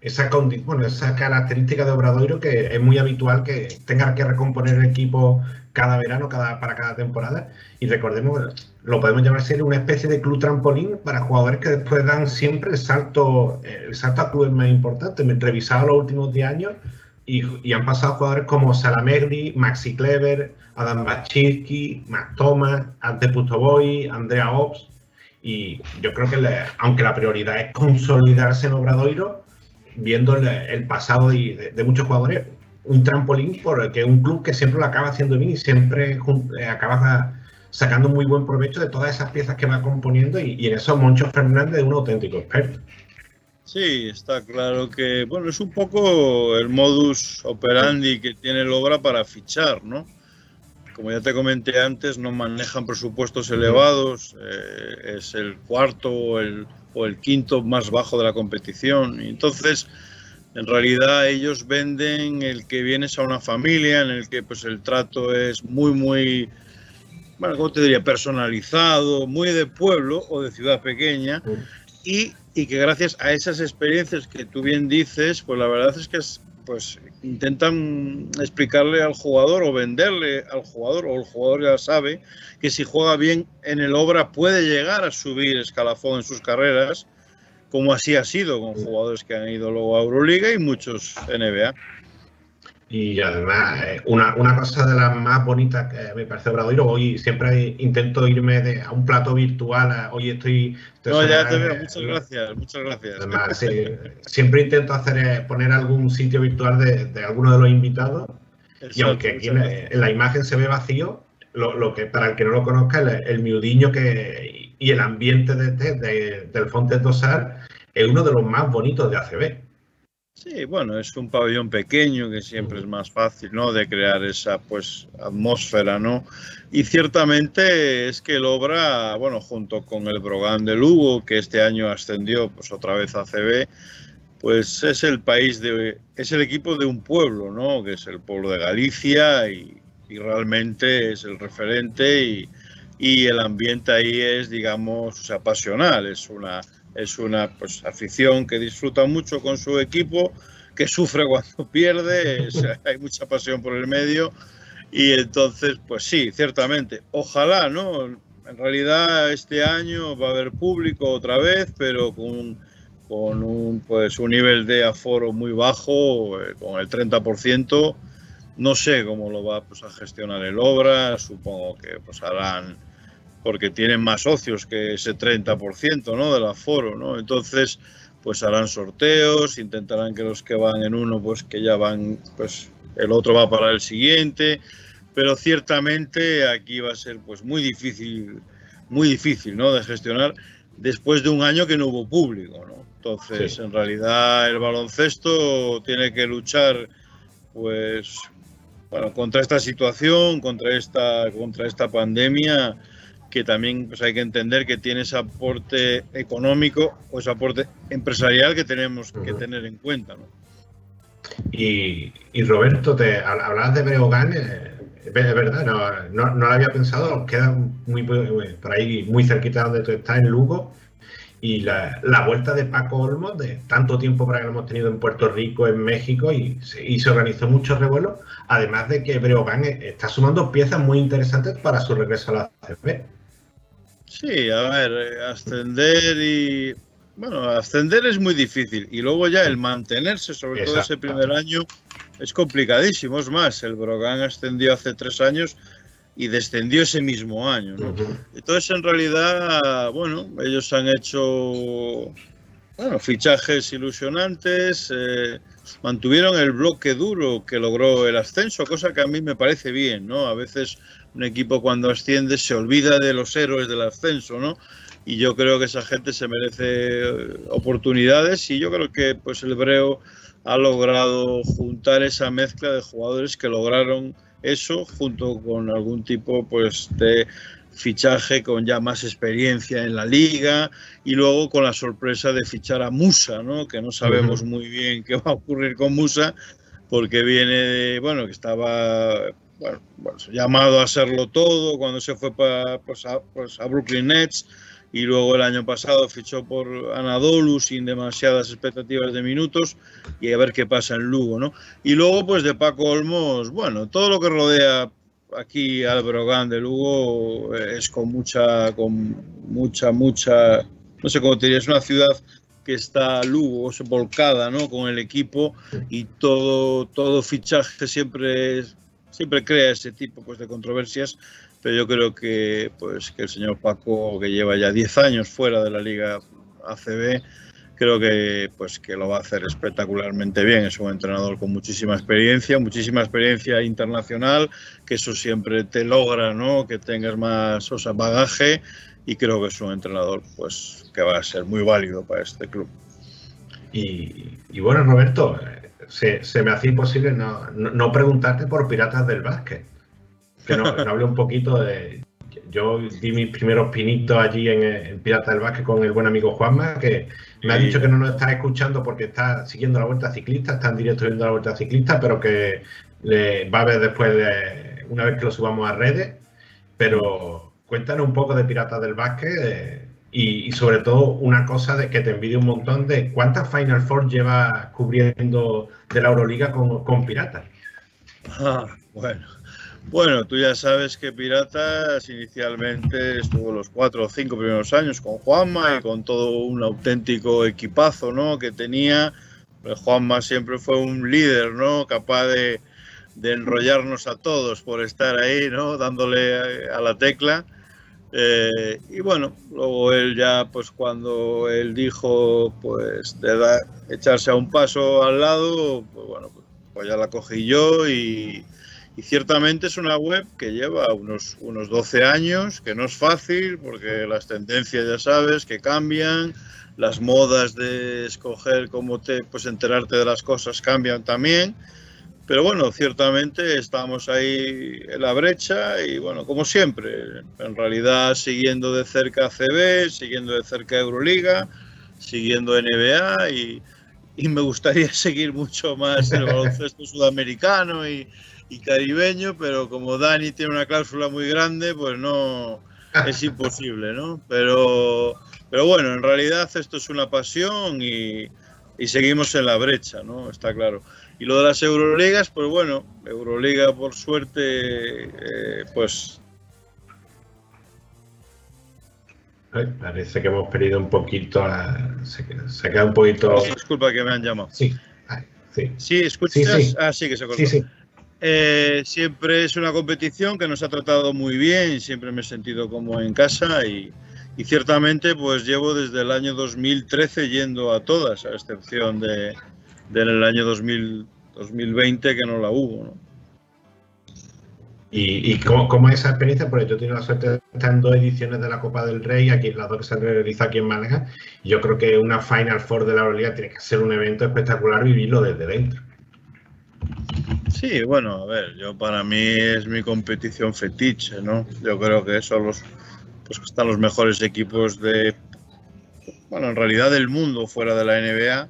esa, bueno, esa característica de Obradoiro que es muy habitual que tenga que recomponer el equipo cada verano, cada, para cada temporada. Y recordemos, lo podemos llamar ser una especie de club trampolín para jugadores que después dan siempre el salto, el salto a clubes más importantes. Me he revisado los últimos 10 años y, han pasado jugadores como Salamegri, Maxi Clever, Adam Bachirski, Matt Thomas, Ante Putoboy, Andrea Ops. Y yo creo que, aunque la prioridad es consolidarse en Obradoiro, viendo el, pasado de, de, muchos jugadores, un trampolín porque un club que siempre lo acaba haciendo bien y siempre eh, acaba sacando muy buen provecho de todas esas piezas que va componiendo y, en eso Moncho Fernández es un auténtico experto. Sí, está claro que, bueno, es un poco el modus operandi que tiene el obra para fichar, ¿no? Como ya te comenté antes, no manejan presupuestos elevados, eh, es el cuarto o el, o el quinto más bajo de la competición. Entonces, en realidad ellos venden el que vienes a una familia en el que pues el trato es muy muy bueno, ¿cómo te diría? personalizado, muy de pueblo o de ciudad pequeña y, y, que gracias a esas experiencias que tú bien dices, pues la verdad es que pues intentan explicarle al jugador o venderle al jugador o el jugador ya sabe que si juega bien en el obra puede llegar a subir escalafón en sus carreras como así ha sido con jugadores que han ido luego a Euroliga y muchos NBA. Y además, eh, una, una, cosa de las más bonitas que me parece Obradoiro, hoy siempre intento irme de, a un plato virtual, hoy estoy... no, ya te veo, muchas gracias, muchas gracias. Además, siempre intento hacer eh, poner algún sitio virtual de, de alguno de los invitados, y aunque aquí en, la imagen se ve vacío, lo, lo, que para el que no lo conozca, el, el miudiño que y el ambiente de, de, del Fontes Dosar es uno de los más bonitos de ACB. Sí, bueno, es un pabellón pequeño que siempre es más fácil, ¿no? De crear esa, pues, atmósfera, ¿no? Y ciertamente es que el Obra, bueno, junto con el Brogan de Lugo, que este año ascendió, pues, otra vez a ACB, pues es el país de, es el equipo de un pueblo, ¿no? Que es el pueblo de Galicia y, y realmente es el referente y, y el ambiente ahí es, digamos, o pasional, es una, es una pues, afición que disfruta mucho con su equipo, que sufre cuando pierde, hay mucha pasión por el medio y entonces, pues sí, ciertamente, ojalá, ¿no? En realidad este año va a haber público otra vez, pero con, con un, pues, un nivel de aforo muy bajo, eh, con el 30%. No sé cómo lo va pues, a gestionar el Obra, supongo que pues, harán, porque tienen más socios que ese 30% ¿no? del aforo, ¿no? Entonces, pues harán sorteos, intentarán que los que van en uno, pues que ya van, pues el otro va para el siguiente, pero ciertamente aquí va a ser pues muy difícil, muy difícil, ¿no? De gestionar después de un año que no hubo público, ¿no? Entonces, en realidad el baloncesto tiene que luchar pues, bueno, contra esta situación, contra esta, contra esta pandemia, que también pues, hay que entender que tiene ese aporte económico o ese aporte empresarial que tenemos que tener en cuenta. ¿no? Y, Roberto, te hablabas de Breogán, eh, es verdad, no, no, lo había pensado, queda muy, por ahí muy cerquita donde tú estás, en Lugo, y la, vuelta de Paco Olmos, de tanto tiempo para que lo hemos tenido en Puerto Rico, en México, y se, y se organizó mucho revuelo, además de que Breogán está sumando piezas muy interesantes para su regreso a la CFP. Sí, a ver, ascender y... Bueno, ascender es muy difícil y luego ya el mantenerse, sobre todo ese primer año, es complicadísimo. Es más, el Brogan ascendió hace tres años y descendió ese mismo año. ¿no? Entonces, en realidad, bueno, ellos han hecho bueno, fichajes ilusionantes, eh, mantuvieron el bloque duro que logró el ascenso, cosa que a mí me parece bien, ¿no? A veces un equipo cuando asciende se olvida de los héroes del ascenso, ¿no? Y yo creo que esa gente se merece eh, oportunidades y yo creo que pues el Breo ha logrado juntar esa mezcla de jugadores que lograron eso junto con algún tipo pues de fichaje con ya más experiencia en la liga y luego con la sorpresa de fichar a Musa, ¿no? que no sabemos muy bien qué va a ocurrir con Musa porque viene de, bueno, que estaba bueno, llamado a hacerlo todo cuando se fue para, pues a, pues a Brooklyn Nets y luego el año pasado fichó por Anadolu sin demasiadas expectativas de minutos y a ver qué pasa en Lugo, ¿no? Y luego pues de Paco Olmos, bueno, todo lo que rodea aquí al Brogan de Lugo eh, es con mucha, con mucha, mucha, no sé cómo te diría, es una ciudad que está Lugo volcada, ¿no? Con el equipo y todo, todo fichaje siempre, siempre crea ese tipo pues, de controversias pero yo creo que, pues, que el señor Paco, que lleva ya 10 años fuera de la Liga ACB, creo que, pues, que lo va a hacer espectacularmente bien. Es un entrenador con muchísima experiencia, muchísima experiencia internacional, que eso siempre te logra, ¿no? Que tengas más o sea, bagaje y creo que es un entrenador pues, que va a ser muy válido para este club. Y, bueno, Roberto, eh, se, me hace imposible no, no preguntarte por Piratas del Básquet que nos, hable un poquito de. Yo di mis primeros pinitos allí en, Pirata del Básquet con el buen amigo Juanma, que me ha dicho que no nos está escuchando porque está siguiendo la vuelta ciclista, está en directo viendo la vuelta ciclista, pero que le va a ver después, de, una vez que lo subamos a redes. Pero cuéntanos un poco de Piratas del Básquet eh, y, sobre todo una cosa de que te envidio un montón de cuántas Final Four lleva cubriendo de la Euroliga con, con Piratas. Ah, bueno. Bueno, tú ya sabes que Piratas inicialmente estuvo los cuatro o cinco primeros años con Juanma y con todo un auténtico equipazo, ¿no? Que tenía. Juanma siempre fue un líder, ¿no? Capaz de, enrollarnos a todos por estar ahí, ¿no? Dándole a, la tecla. Eh, y bueno, luego él ya, pues cuando él dijo, pues de echarse a un paso al lado, pues bueno, pues ya la cogí yo y, y ciertamente es una web que lleva unos, unos 12 años, que no es fácil porque las tendencias ya sabes que cambian, las modas de escoger cómo te, pues enterarte de las cosas cambian también. Pero bueno, ciertamente estamos ahí en la brecha y bueno, como siempre, en realidad siguiendo de cerca CB, siguiendo de cerca Euroliga, siguiendo NBA y, y me gustaría seguir mucho más el baloncesto sudamericano y, y caribeño, pero como Dani tiene una cláusula muy grande, pues no es imposible, ¿no? Pero, pero bueno, en realidad esto es una pasión y, seguimos en la brecha, ¿no? Está claro. Y lo de las Euroligas, pues bueno, Euroliga por suerte, eh, pues... parece que hemos perdido un poquito, se, queda un poquito... Disculpa que me han llamado. Sí, sí. Sí, ¿escuchas? Ah, sí, que se cortó. Sí, sí. Eh, siempre es una competición que nos ha tratado muy bien, siempre me he sentido como en casa y, ciertamente pues llevo desde el año 2013 yendo a todas, a excepción de, del año 2020 que no la hubo. ¿Y, y cómo, es esa experiencia? Porque yo tengo la suerte de estar en dos ediciones de la Copa del Rey, aquí las dos que se realiza aquí en Málaga. Y yo creo que una Final Four de la Euroliga tiene que ser un evento espectacular vivirlo desde dentro. Sí, bueno, a ver, yo para mí es mi competición fetiche, ¿no? Yo creo que son los, pues están los mejores equipos de, bueno, en realidad del mundo fuera de la NBA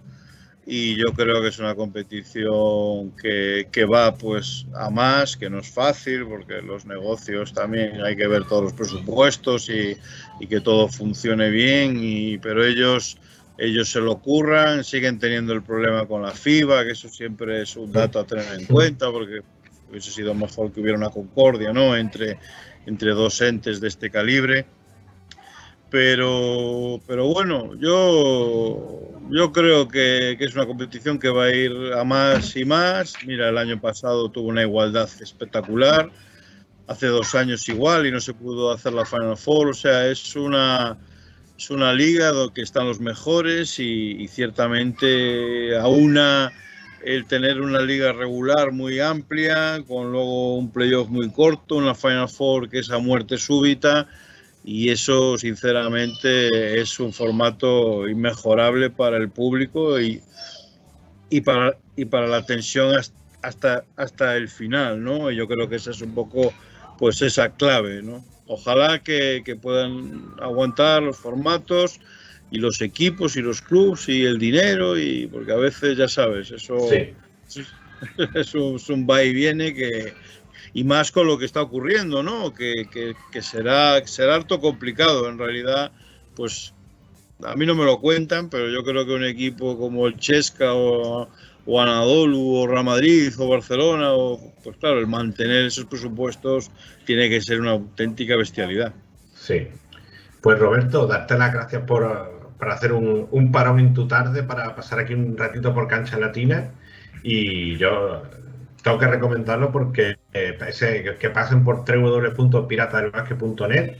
y yo creo que es una competición que, que, va pues a más, que no es fácil porque los negocios también hay que ver todos los presupuestos y, y que todo funcione bien, y, pero ellos, ellos se lo curran, siguen teniendo el problema con la FIBA, que eso siempre es un dato a tener en cuenta porque hubiese sido mejor que hubiera una concordia ¿no? entre, entre dos entes de este calibre. Pero, pero bueno, yo, yo creo que, que, es una competición que va a ir a más y más. Mira, el año pasado tuvo una igualdad espectacular, hace dos años igual y no se pudo hacer la Final Four. O sea, es una, es una liga donde están los mejores y, y ciertamente a una el tener una liga regular muy amplia, con luego un playoff muy corto, una Final Four que es a muerte súbita y eso sinceramente es un formato inmejorable para el público y, y, para, y para la tensión hasta, hasta el final, ¿no? Yo creo que esa es un poco pues esa clave, ¿no? Ojalá que, que puedan aguantar los formatos y los equipos y los clubes y el dinero y porque a veces ya sabes eso sí. es, un, es un va y viene que, y más con lo que está ocurriendo, ¿no? Que, que, que, será, será harto complicado. En realidad, pues a mí no me lo cuentan, pero yo creo que un equipo como el Chesca o, o Anadolu o Real Madrid o Barcelona, o, pues claro, el mantener esos presupuestos tiene que ser una auténtica bestialidad. Sí. Pues Roberto, darte las gracias por, por hacer un, un parón en tu tarde para pasar aquí un ratito por cancha latina. Y yo tengo que recomendarlo porque eh, ese, que pasen por www.piratadelbasque.net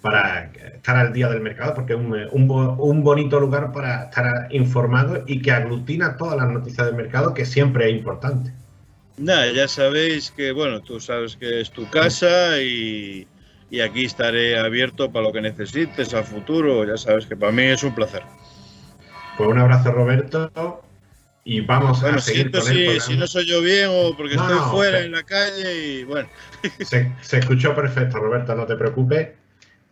para estar al día del mercado, porque es un, un, un, bonito lugar para estar informado y que aglutina todas las noticias del mercado, que siempre es importante. Nada, ya sabéis que, bueno, tú sabes que es tu casa y, y aquí estaré abierto para lo que necesites a futuro. Ya sabes que para mí es un placer. Pues un abrazo, Roberto y vamos bueno, a seguir con si, no soy yo bien o porque No, estoy no, fuera en la calle y bueno. se, se escuchó perfecto, Roberto, no te preocupes.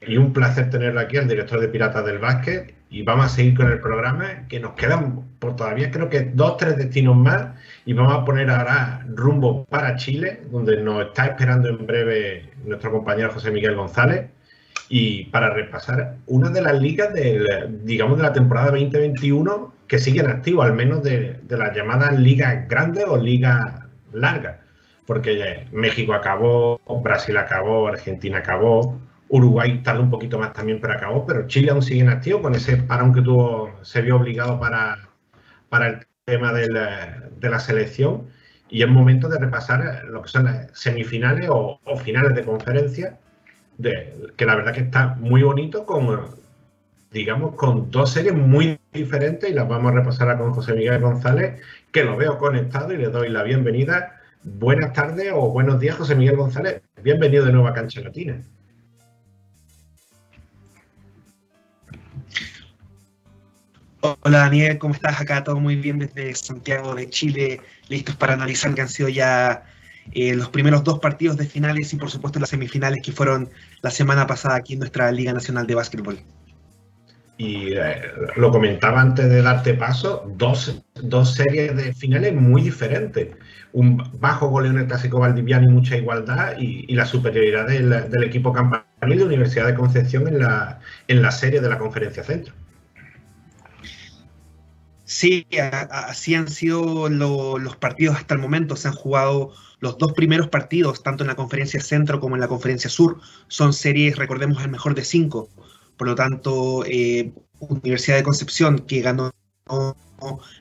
Y un placer tenerlo aquí, el director de Piratas del Básquet. Y vamos a seguir con el programa, que nos quedan por todavía creo que dos, tres destinos más. Y vamos a poner ahora rumbo para Chile, donde nos está esperando en breve nuestro compañero José Miguel González. Y para repasar una de las ligas del, digamos, de la temporada 2021 que siguen activos, al menos de, de las llamadas ligas grandes o ligas largas. Porque México acabó, Brasil acabó, Argentina acabó, Uruguay tardó un poquito más también, pero acabó, pero Chile aún sigue en activo con ese parón que tuvo, se vio obligado para, para el tema del, de la selección. Y es momento de repasar lo que son las semifinales o finales de conferencia, que la verdad que está muy bonito con, digamos, con dos series muy diferentes y las vamos a repasar ahora con José Miguel González, que lo veo conectado y le doy la bienvenida. Buenas tardes o buenos días, José Miguel González. Bienvenido de nuevo a Cancha Latina. Hola Daniel, ¿cómo estás? Acá todo muy bien desde Santiago de Chile, listos para analizar que han sido ya eh, los primeros dos partidos de finales y por supuesto las semifinales que fueron la semana pasada aquí en nuestra Liga Nacional de Básquetbol. Y eh, lo comentaba antes de darte paso, dos, dos, series de finales muy diferentes. Un bajo goleo en el clásico valdiviano y mucha igualdad y, y la superioridad del, del, equipo campanil de Universidad de Concepción en la, en la serie de la Conferencia Centro. Sí, así han sido lo, los partidos hasta el momento. Se han jugado los dos primeros partidos, tanto en la conferencia centro como en la conferencia sur. Son series, recordemos, el mejor de cinco. Por lo tanto, eh, Universidad de Concepción, que ganó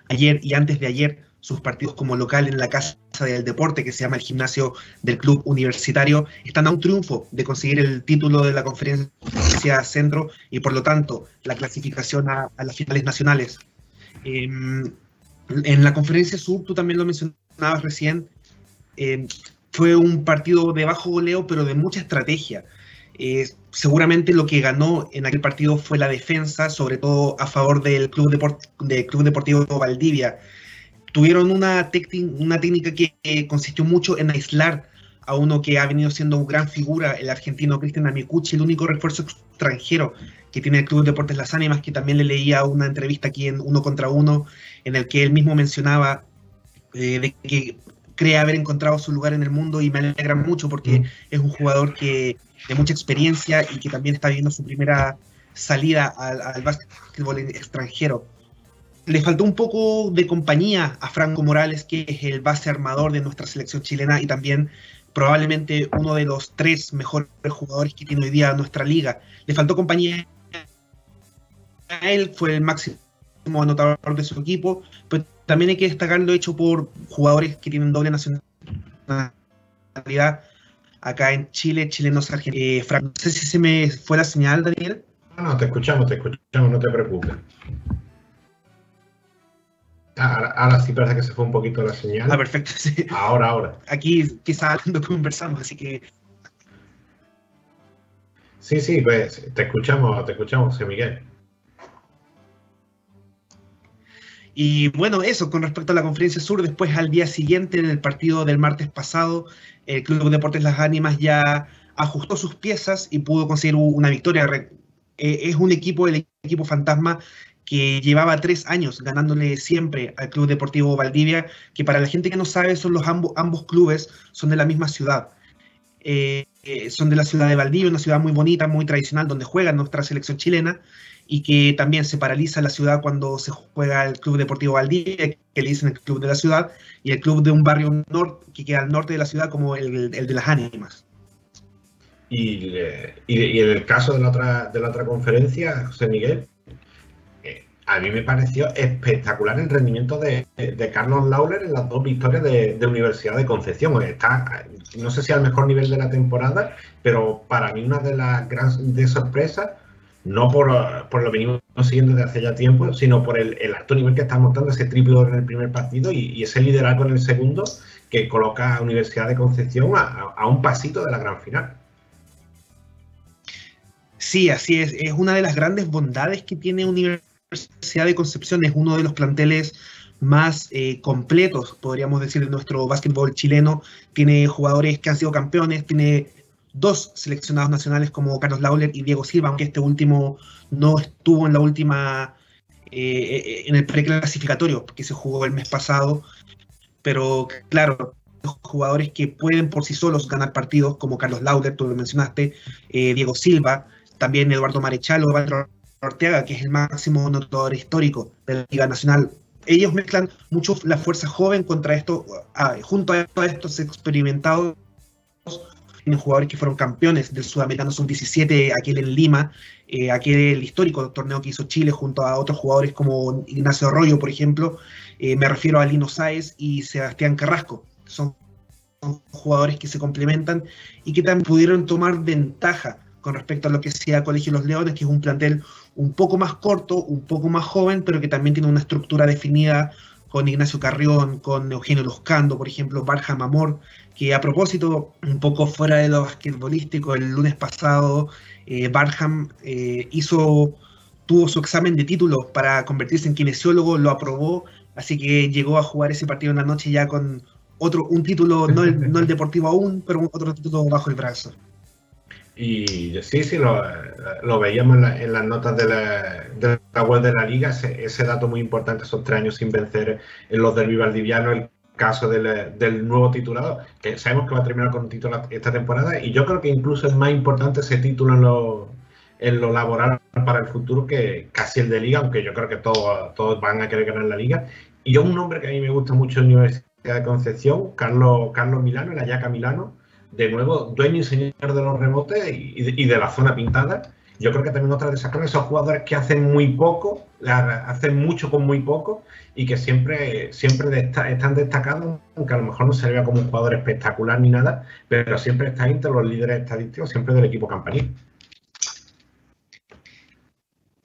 ayer y antes de ayer sus partidos como local en la Casa del Deporte, que se llama el gimnasio del Club Universitario, están a un triunfo de conseguir el título de la conferencia centro y por lo tanto la clasificación a, las finales nacionales. Eh, en la conferencia sur, tú también lo mencionabas recién, eh, fue un partido de bajo goleo, pero de mucha estrategia. Eh, seguramente lo que ganó en aquel partido fue la defensa, sobre todo a favor del Club, Club Deportivo Valdivia, tuvieron una, técnica que consistió mucho en aislar a uno que ha venido siendo una gran figura, el argentino Cristian Amicucci, el único refuerzo extranjero que tiene el Club Deportes Las Ánimas, que también le leía una entrevista aquí en Uno contra Uno, en el que él mismo mencionaba eh, de que cree haber encontrado su lugar en el mundo y me alegra mucho porque mm. es un jugador que de mucha experiencia y que también está viendo su primera salida al, al básquetbol extranjero. Le faltó un poco de compañía a Franco Morales, que es el base armador de nuestra selección chilena y también probablemente uno de los tres mejores jugadores que tiene hoy día nuestra liga. Le faltó compañía a él, fue el máximo anotador de su equipo, pero también hay que destacar lo hecho por jugadores que tienen doble nacionalidad acá en Chile, chilenos argentinos. Eh, no sé si se me fue la señal, Daniel. No, no, te escuchamos, te escuchamos, no te preocupes. Ahora, sí parece que se fue un poquito la señal. Ah, perfecto, sí. Ahora, ahora. Aquí quizás cuando conversamos, así que... Sí, sí, pues te escuchamos, te escuchamos, Miguel. Y bueno, eso con respecto a la conferencia sur, después al día siguiente, en el partido del martes pasado, el Club Deportes Las Ánimas ya ajustó sus piezas y pudo conseguir una victoria. Eh, es un equipo, el equipo fantasma, que llevaba tres años ganándole siempre al Club Deportivo Valdivia, que para la gente que no sabe, son los ambos, ambos clubes, son de la misma ciudad. Eh, eh, son de la ciudad de Valdivia, una ciudad muy bonita, muy tradicional, donde juega nuestra selección chilena y que también se paraliza la ciudad cuando se juega el Club Deportivo Valdivia, que le dicen el Club de la Ciudad, y el club de un barrio norte, que queda al norte de la ciudad como el, el de las ánimas. Y, y, en el caso de la otra, de la otra conferencia, José Miguel, eh, a mí me pareció espectacular el rendimiento de, de Carlos Lauler en las dos victorias de, de, Universidad de Concepción. Está, no sé si al mejor nivel de la temporada, pero para mí una de las grandes sorpresas no por, por lo venimos siguiendo desde hace ya tiempo, sino por el, alto nivel que está montando ese triple en el primer partido y, ese liderazgo en el segundo que coloca a Universidad de Concepción a, un pasito de la gran final. Sí, así es. Es una de las grandes bondades que tiene Universidad de Concepción. Es uno de los planteles más eh, completos, podríamos decir, de nuestro básquetbol chileno. Tiene jugadores que han sido campeones, tiene dos seleccionados nacionales como Carlos Lauler y Diego Silva, aunque este último no estuvo en la última, eh, en el preclasificatorio que se jugó el mes pasado. Pero claro, jugadores que pueden por sí solos ganar partidos, como Carlos Lauler, tú lo mencionaste, eh, Diego Silva, también Eduardo Marechal o Eduardo Ortega, que es el máximo anotador histórico de la Liga Nacional. Ellos mezclan mucho la fuerza joven contra esto, ah, junto a estos experimentados tienen jugadores que fueron campeones del Sudamericano Sub-17, aquel en Lima, eh, aquel histórico torneo que hizo Chile junto a otros jugadores como Ignacio Arroyo, por ejemplo. Eh, me refiero a Lino Sáez y Sebastián Carrasco. Son, jugadores que se complementan y que también pudieron tomar ventaja con respecto a lo que sea Colegio Los Leones, que es un plantel un poco más corto, un poco más joven, pero que también tiene una estructura definida con Ignacio Carrión, con Eugenio Loscando, por ejemplo, Barja Amor, que a propósito, un poco fuera de lo basquetbolístico, el lunes pasado eh, Barham eh, hizo, tuvo su examen de título para convertirse en kinesiólogo, lo aprobó, así que llegó a jugar ese partido en la noche ya con otro, un título, no el, no el deportivo aún, pero otro título bajo el brazo. Y sí, sí, lo, veíamos en, las notas de la, de la, web de la liga, ese, dato muy importante, esos tres años sin vencer en los del valdiviano, el caso del, nuevo titulado, que sabemos que va a terminar con un título esta temporada y yo creo que incluso es más importante ese título en lo, en lo laboral para el futuro que casi el de liga, aunque yo creo que todos, todos van a querer ganar la liga. Y un nombre que a mí me gusta mucho en la Universidad de Concepción, Carlos, Carlos Milano, la Yaca Milano, de nuevo dueño y señor de los remotes y de la zona pintada yo creo que también otra de esas cosas, esos jugadores que hacen muy poco, hacen mucho con muy poco y que siempre, siempre están destacados, aunque a lo mejor no se vea como un jugador espectacular ni nada, pero siempre está entre los líderes estadísticos, siempre del equipo campanil.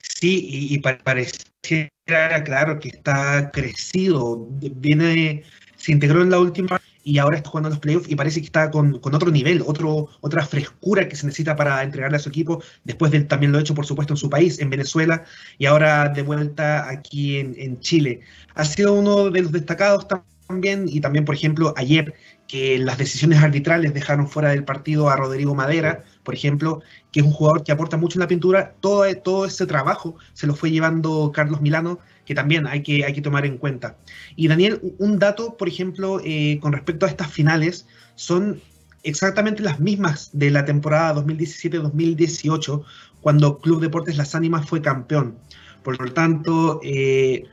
Sí, y, y pareciera claro que está crecido, viene, se integró en la última y ahora está jugando los playoffs y parece que está con, otro nivel, otro, otra frescura que se necesita para entregarle a su equipo, después de también lo hecho, por supuesto, en su país, en Venezuela, y ahora de vuelta aquí en, en Chile. Ha sido uno de los destacados también, y también, por ejemplo, ayer que las decisiones arbitrales dejaron fuera del partido a Rodrigo Madera, por ejemplo, que es un jugador que aporta mucho en la pintura, todo, todo ese trabajo se lo fue llevando Carlos Milano que también hay que, hay que tomar en cuenta. Y Daniel, un dato, por ejemplo, eh, con respecto a estas finales, son exactamente las mismas de la temporada 2017-2018, cuando Club Deportes Las Ánimas fue campeón. Por lo tanto, eh,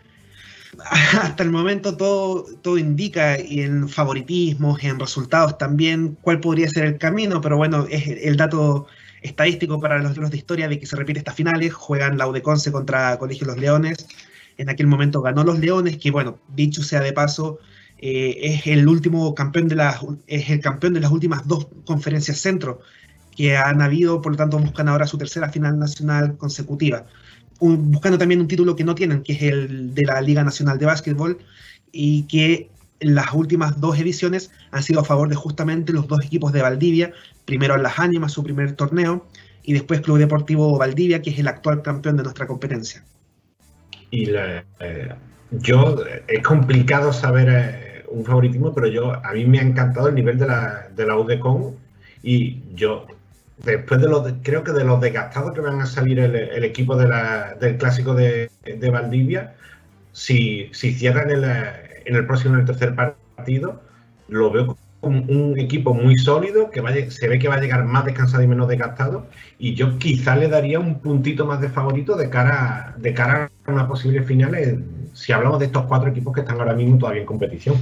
hasta el momento todo, todo indica en favoritismos, en resultados también, cuál podría ser el camino, pero bueno, es el dato estadístico para los libros de historia de que se repite estas finales, juegan la UDECONCE contra Colegio Los Leones, en aquel momento ganó los Leones, que bueno, dicho sea de paso, eh, es el último campeón de las, es el campeón de las últimas dos conferencias centro que han habido, por lo tanto buscan ahora su tercera final nacional consecutiva. buscando también un título que no tienen, que es el de la Liga Nacional de Básquetbol, y que las últimas dos ediciones han sido a favor de justamente los dos equipos de Valdivia, primero Las Ánimas, su primer torneo, y después Club Deportivo Valdivia, que es el actual campeón de nuestra competencia. Y eh, yo, es complicado saber eh, un favoritismo, pero yo a mí me ha encantado el nivel de la, de la UDECON y yo, después de los, creo que de los desgastados que van a salir el, equipo de la, del clásico de, de Valdivia, si, si cierran el, en el próximo, en el tercer partido, lo veo un, equipo muy sólido, que se ve que va a llegar más descansado y menos desgastado, y yo quizá le daría un puntito más de favorito de cara, de cara a una posible final, si hablamos de estos cuatro equipos que están ahora mismo todavía en competición.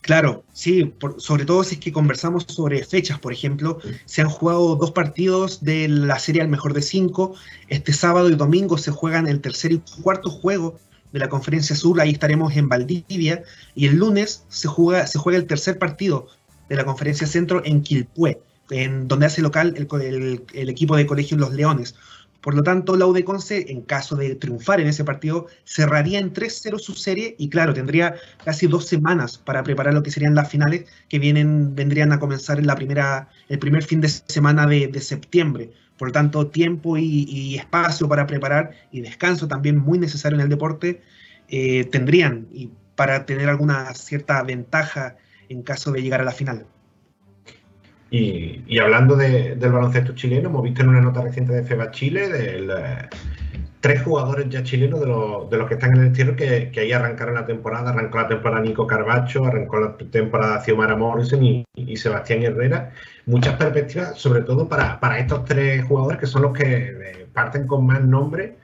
Claro, sí, sobre todo si es que conversamos sobre fechas, por ejemplo, se han jugado dos partidos de la serie al mejor de cinco, este sábado y domingo se juegan el tercer y cuarto juego de la Conferencia Sur, ahí estaremos en Valdivia, y el lunes se juega, se juega el tercer partido de la Conferencia Centro en Quilpué, en donde hace local el, equipo de Colegio Los Leones. Por lo tanto, la UDECONCE, en caso de triunfar en ese partido, cerraría en 3-0 su serie y, claro, tendría casi dos semanas para preparar lo que serían las finales que vienen, vendrían a comenzar en la primera, el primer fin de semana de, de septiembre. Por lo tanto, tiempo y, espacio para preparar y descanso también muy necesario en el deporte eh, tendrían y para tener alguna cierta ventaja en caso de llegar a la final. Y, hablando del baloncesto chileno, hemos visto en una nota reciente de FEBA Chile del, eh, tres jugadores ya chilenos de los, de los que están en el exterior que, que, ahí arrancaron la temporada. Arrancó la temporada Nico Carbacho, arrancó la temporada Xiomara Morrison y, Sebastián Herrera. Muchas perspectivas, sobre todo para, estos tres jugadores que son los que eh, parten con más nombre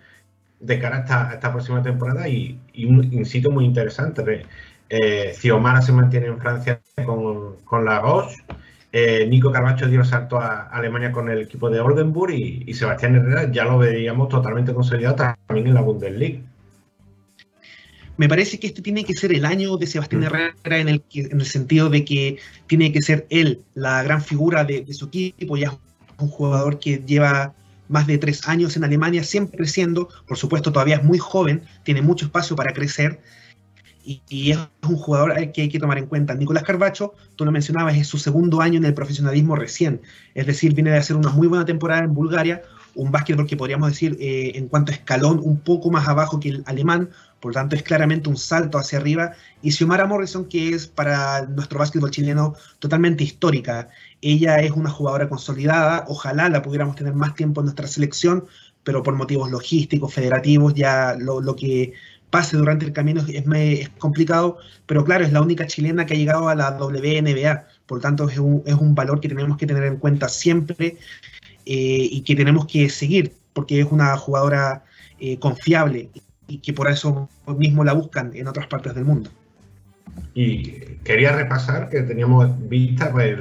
de cara a esta, esta próxima temporada y, un in muy interesante. Eh, se mantiene en Francia con, con la Roche. Eh, Nico Carbacho dio el salto a Alemania con el equipo de Oldenburg y, Sebastián Herrera ya lo veríamos totalmente consolidado también en la Bundesliga. Me parece que este tiene que ser el año de Sebastián mm. Herrera en el, en el sentido de que tiene que ser él la gran figura de, de su equipo, ya un jugador que lleva más de tres años en Alemania, siempre creciendo, por supuesto todavía es muy joven, tiene mucho espacio para crecer, y, es un jugador que hay que tomar en cuenta. Nicolás Carbacho, tú lo mencionabas, es su segundo año en el profesionalismo recién, es decir, viene de hacer una muy buena temporada en Bulgaria, un básquetbol que podríamos decir eh, en cuanto a escalón un poco más abajo que el alemán, por lo tanto es claramente un salto hacia arriba, y Xiomara Morrison, que es para nuestro básquetbol chileno totalmente histórica. Ella es una jugadora consolidada, ojalá la pudiéramos tener más tiempo en nuestra selección, pero por motivos logísticos, federativos, ya lo, lo que pase durante el camino es, complicado, pero claro, es la única chilena que ha llegado a la WNBA, por tanto es un, es un valor que tenemos que tener en cuenta siempre eh, y que tenemos que seguir, porque es una jugadora eh, confiable y que por eso mismo la buscan en otras partes del mundo. Y quería repasar que teníamos vista, pues,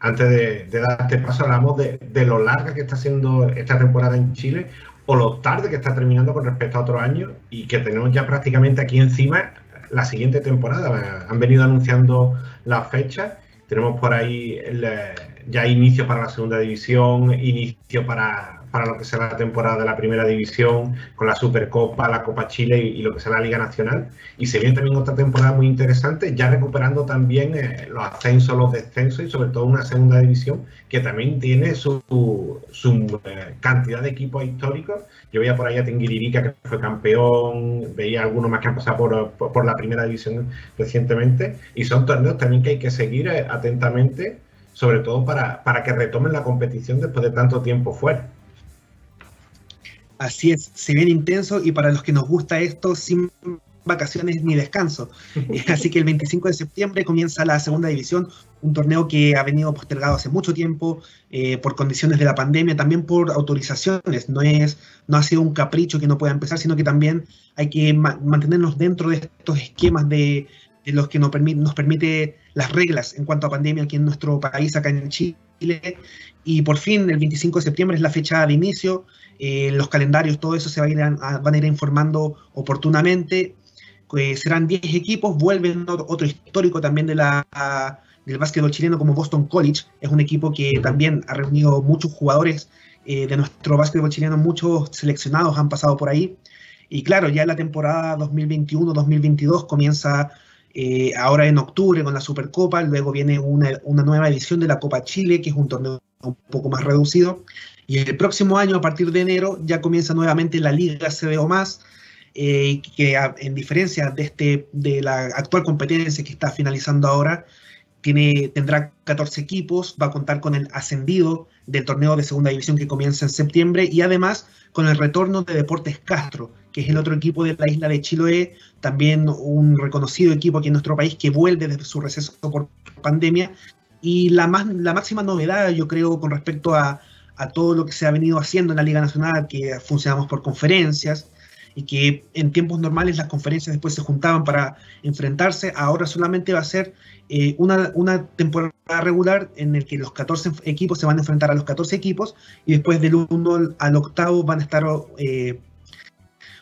antes de, de dar este paso, hablamos de, de lo larga que está siendo esta temporada en Chile o lo tarde que está terminando con respecto a otro año y que tenemos ya prácticamente aquí encima la siguiente temporada. Han venido anunciando las fechas. Tenemos por ahí ya inicio para la segunda división, inicio para, para lo que será la temporada de la primera división, con la Supercopa, la Copa Chile y, lo que será la Liga Nacional. Y se viene también otra temporada muy interesante, ya recuperando también eh, los ascensos, los descensos y sobre todo una segunda división que también tiene su, su eh, cantidad de equipos históricos. Yo veía por ahí a Tinguiririca que fue campeón, veía algunos más que han pasado por, por, la primera división recientemente y son torneos también que hay que seguir eh, atentamente sobre todo para, para que retomen la competición después de tanto tiempo fuera. Así es, se viene intenso y para los que nos gusta esto, sin vacaciones ni descanso. Así que el 25 de septiembre comienza la segunda división, un torneo que ha venido postergado hace mucho tiempo eh, por condiciones de la pandemia, también por autorizaciones. No, es, no ha sido un capricho que no pueda empezar, sino que también hay que mantenernos dentro de estos esquemas de, los que nos, permite, nos permite las reglas en cuanto a pandemia aquí en nuestro país, acá en Chile. Y por fin, el 25 de septiembre es la fecha de inicio. Eh, los calendarios, todo eso se va a ir van a ir informando oportunamente. Eh, serán 10 equipos, vuelven otro histórico también de la, del básquetbol chileno como Boston College. Es un equipo que también ha reunido muchos jugadores eh, de nuestro básquetbol chileno, muchos seleccionados han pasado por ahí. Y claro, ya la temporada 2021-2022 comienza ahora en octubre con la Supercopa, luego viene una, una, nueva edición de la Copa Chile, que es un torneo un poco más reducido, y el próximo año, a partir de enero, ya comienza nuevamente la Liga CBO más, eh, que en diferencia de, este, de la actual competencia que está finalizando ahora, tiene, tendrá 14 equipos, va a contar con el ascendido del torneo de segunda división que comienza en septiembre y además con el retorno de Deportes Castro, que es el otro equipo de la isla de Chiloé, también un reconocido equipo aquí en nuestro país que vuelve desde su receso por pandemia. Y la, más, la máxima novedad, yo creo, con respecto a, a todo lo que se ha venido haciendo en la Liga Nacional, que funcionamos por conferencias y que en tiempos normales las conferencias después se juntaban para enfrentarse, ahora solamente va a ser eh, una, una, temporada regular en el que los 14 equipos se van a enfrentar a los 14 equipos y después del 1 al octavo van a estar eh,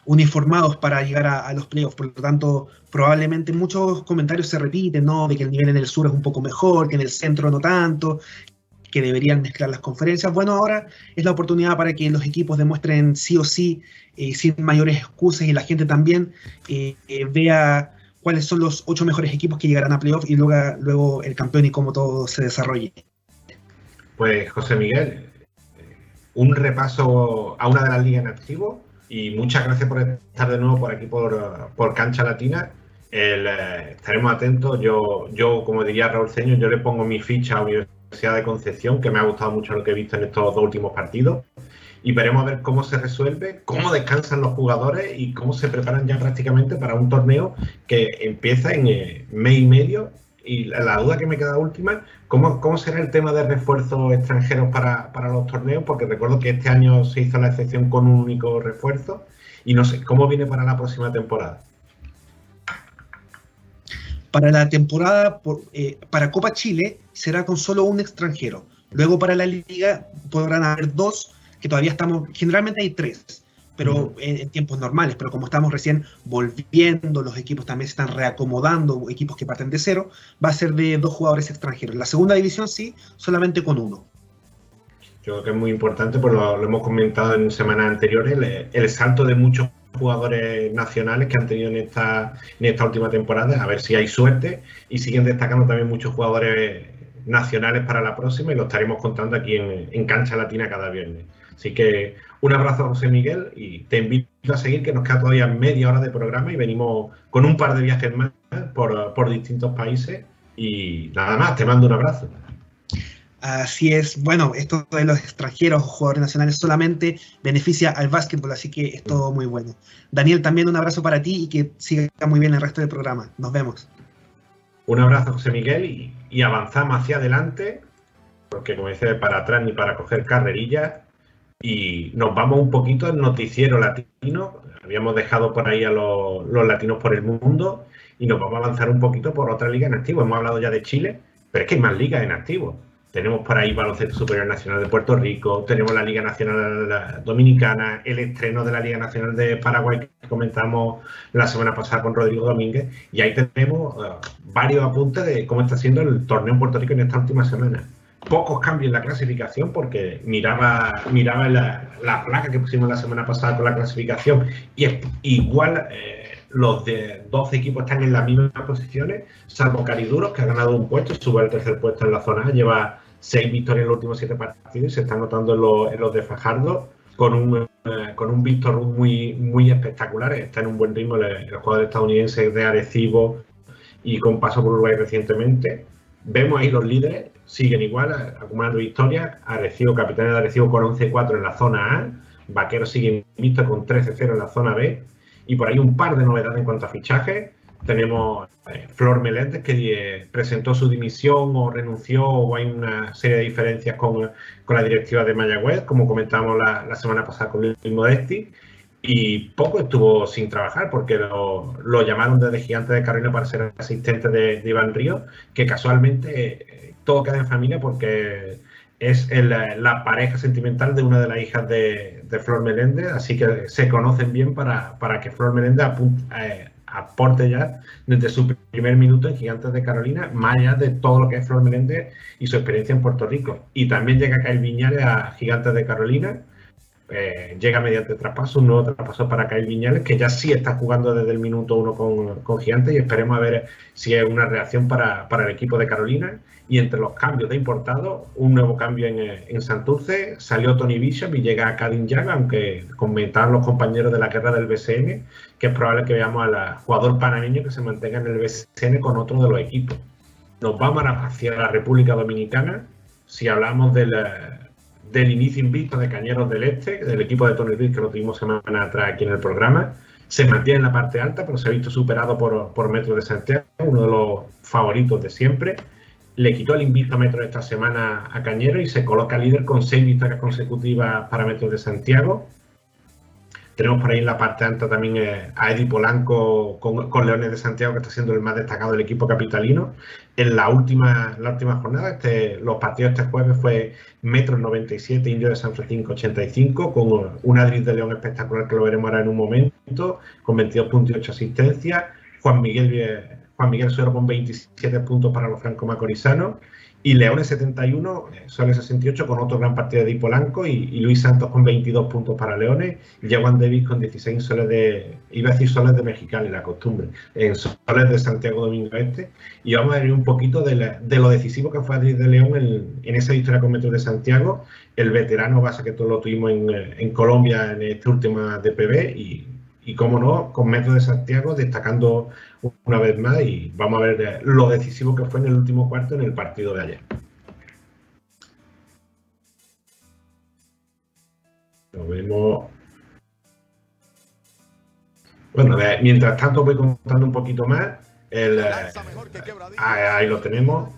uniformados para llegar a, los playoffs. Por lo tanto, probablemente muchos comentarios se repiten, ¿no? De que el nivel en el sur es un poco mejor, que en el centro no tanto, que deberían mezclar las conferencias. Bueno, ahora es la oportunidad para que los equipos demuestren sí o sí, eh, sin mayores excusas, y la gente también eh, eh, vea cuáles son los ocho mejores equipos que llegarán a playoff y luego, luego el campeón y cómo todo se desarrolle. Pues José Miguel, un repaso a una de las ligas en activo y muchas gracias por estar de nuevo por aquí por, por Cancha Latina. estaremos atentos. Yo, yo, como diría Raúl Ceño, yo le pongo mi ficha a Universidad de Concepción, que me ha gustado mucho lo que he visto en estos dos últimos partidos. Y veremos a ver cómo se resuelve, cómo descansan los jugadores y cómo se preparan ya prácticamente para un torneo que empieza en eh, mes y medio. Y la, duda que me queda última, ¿cómo, ¿cómo será el tema de refuerzos extranjeros para, para los torneos? Porque recuerdo que este año se hizo la excepción con un único refuerzo y no sé cómo viene para la próxima temporada. Para la temporada, por, eh, para Copa Chile, será con solo un extranjero. Luego para la liga podrán haber dos, que todavía estamos, generalmente hay tres, pero en, tiempos normales, pero como estamos recién volviendo, los equipos también se están reacomodando, equipos que parten de cero, va a ser de dos jugadores extranjeros. La segunda división sí, solamente con uno. Yo creo que es muy importante, pues lo, hemos comentado en semanas anteriores, el, el salto de muchos jugadores nacionales que han tenido en esta, en esta última temporada, a ver si hay suerte y siguen destacando también muchos jugadores nacionales para la próxima y lo estaremos contando aquí en, Cancha Latina cada viernes. Así que un abrazo a José Miguel y te invito a seguir que nos queda todavía media hora de programa y venimos con un par de viajes más por, por distintos países y nada más, te mando un abrazo. Así es, bueno, esto de los extranjeros o jugadores nacionales solamente beneficia al básquetbol, así que es todo muy bueno. Daniel, también un abrazo para ti y que siga muy bien el resto del programa. Nos vemos. Un abrazo, José Miguel, y, avanzamos hacia adelante, porque como dice, para atrás ni para coger carrerillas, y nos vamos un poquito al noticiero latino. Habíamos dejado por ahí a los, latinos por el mundo y nos vamos a avanzar un poquito por otra liga en activo. Hemos hablado ya de Chile, pero es que hay más ligas en activo. Tenemos por ahí Baloncesto Superior Nacional de Puerto Rico, tenemos la Liga Nacional Dominicana, el estreno de la Liga Nacional de Paraguay que comentamos la semana pasada con Rodrigo Domínguez, y ahí tenemos uh, varios apuntes de cómo está siendo el torneo en Puerto Rico en esta última semana. Pocos cambios en la clasificación porque miraba, miraba la, la, placa que pusimos la semana pasada con la clasificación y es igual eh, los de 12 equipos están en las mismas posiciones, salvo Cariduros que ha ganado un puesto, sube al tercer puesto en la zona lleva seis victorias en los últimos siete partidos y se está notando en los, en los de Fajardo con un, eh, con un Víctor muy, muy espectacular, está en un buen ritmo el, el jugador estadounidense de Arecibo y con paso por Uruguay recientemente. Vemos ahí los líderes, siguen igual, acumulando victorias. Arecibo, capitán de Arecibo con 11-4 en la zona A. Vaquero sigue invicto con 13-0 en la zona B. Y por ahí un par de novedades en cuanto a fichajes. Tenemos eh, Flor Meléndez que eh, presentó su dimisión o renunció o hay una serie de diferencias con, con la directiva de Mayagüez, como comentábamos la, semana pasada con Luis Modesti. Y poco estuvo sin trabajar porque lo, lo llamaron desde Gigante de Carolina para ser asistente de, Iván Ríos, que casualmente eh, todo queda en familia porque es el, la pareja sentimental de una de las hijas de, de, Flor Meléndez, así que se conocen bien para, para que Flor Meléndez apunte, eh, aporte ya desde su primer minuto en Gigantes de Carolina, más allá de todo lo que es Flor Meléndez y su experiencia en Puerto Rico. Y también llega Kyle Viñales a Gigantes de Carolina, eh, llega mediante traspaso, un nuevo traspaso para Kyle Viñales, que ya sí está jugando desde el minuto uno con, con Gigantes y esperemos a ver si es una reacción para, para, el equipo de Carolina. Y entre los cambios de importado, un nuevo cambio en, en Santurce, salió Tony Bishop y llega Kadin Yaga, aunque comentaron los compañeros de la guerra del BCN, que es probable que veamos al jugador panameño que se mantenga en el BCN con otro de los equipos. Nos vamos hacia la República Dominicana. Si hablamos del del inicio invicto de Cañeros del Este, del equipo de Tony Reed que lo tuvimos semana atrás aquí en el programa. Se mantiene en la parte alta, pero se ha visto superado por, por Metro de Santiago, uno de los favoritos de siempre. Le quitó el invicto a Metro esta semana a Cañero y se coloca líder con seis victorias consecutivas para Metro de Santiago. Tenemos por ahí en la parte alta también eh, a Eddie Polanco con, Leones de Santiago, que está siendo el más destacado del equipo capitalino. En la última, la última jornada, este, los partidos este jueves fue Metro 97, Indio de San Francisco 85, con un Adriz de León espectacular que lo veremos ahora en un momento, con 22 puntos y 8 asistencias. Juan Miguel, Juan Miguel Suero con 27 puntos para los franco-macorizanos. Y Leones 71, Soles 68 con otro gran partido de Di Polanco y, Luis Santos con 22 puntos para Leones y Juan Davis con 16 soles de, iba a decir soles de Mexicali, la costumbre, en soles de Santiago Domingo Este. Y vamos a ver un poquito de, la, de lo decisivo que fue Adrián de León en, en, esa victoria con Metro de Santiago, el veterano base que todos lo tuvimos en, en Colombia en esta última DPB y, y cómo no, con Metro de Santiago destacando una vez más y vamos a ver lo decisivo que fue en el último cuarto en el partido de ayer. Lo vemos. Bueno, mientras tanto voy contando un poquito más. El, eh, ahí lo tenemos.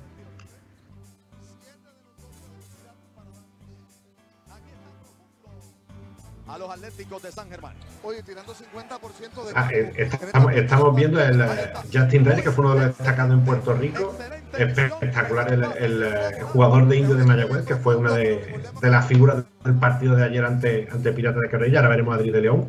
A los Atléticos de San Germán. Oye, tirando 50% de. Ah, eh, estamos, estamos, viendo el uh, Justin Reyes, que fue uno de los destacados en Puerto Rico. Espectacular el, el, el, jugador de Indio de Mayagüez, que fue una de, de, las figuras del partido de ayer ante, ante Pirata de Carrera. Ahora veremos a Adri de León.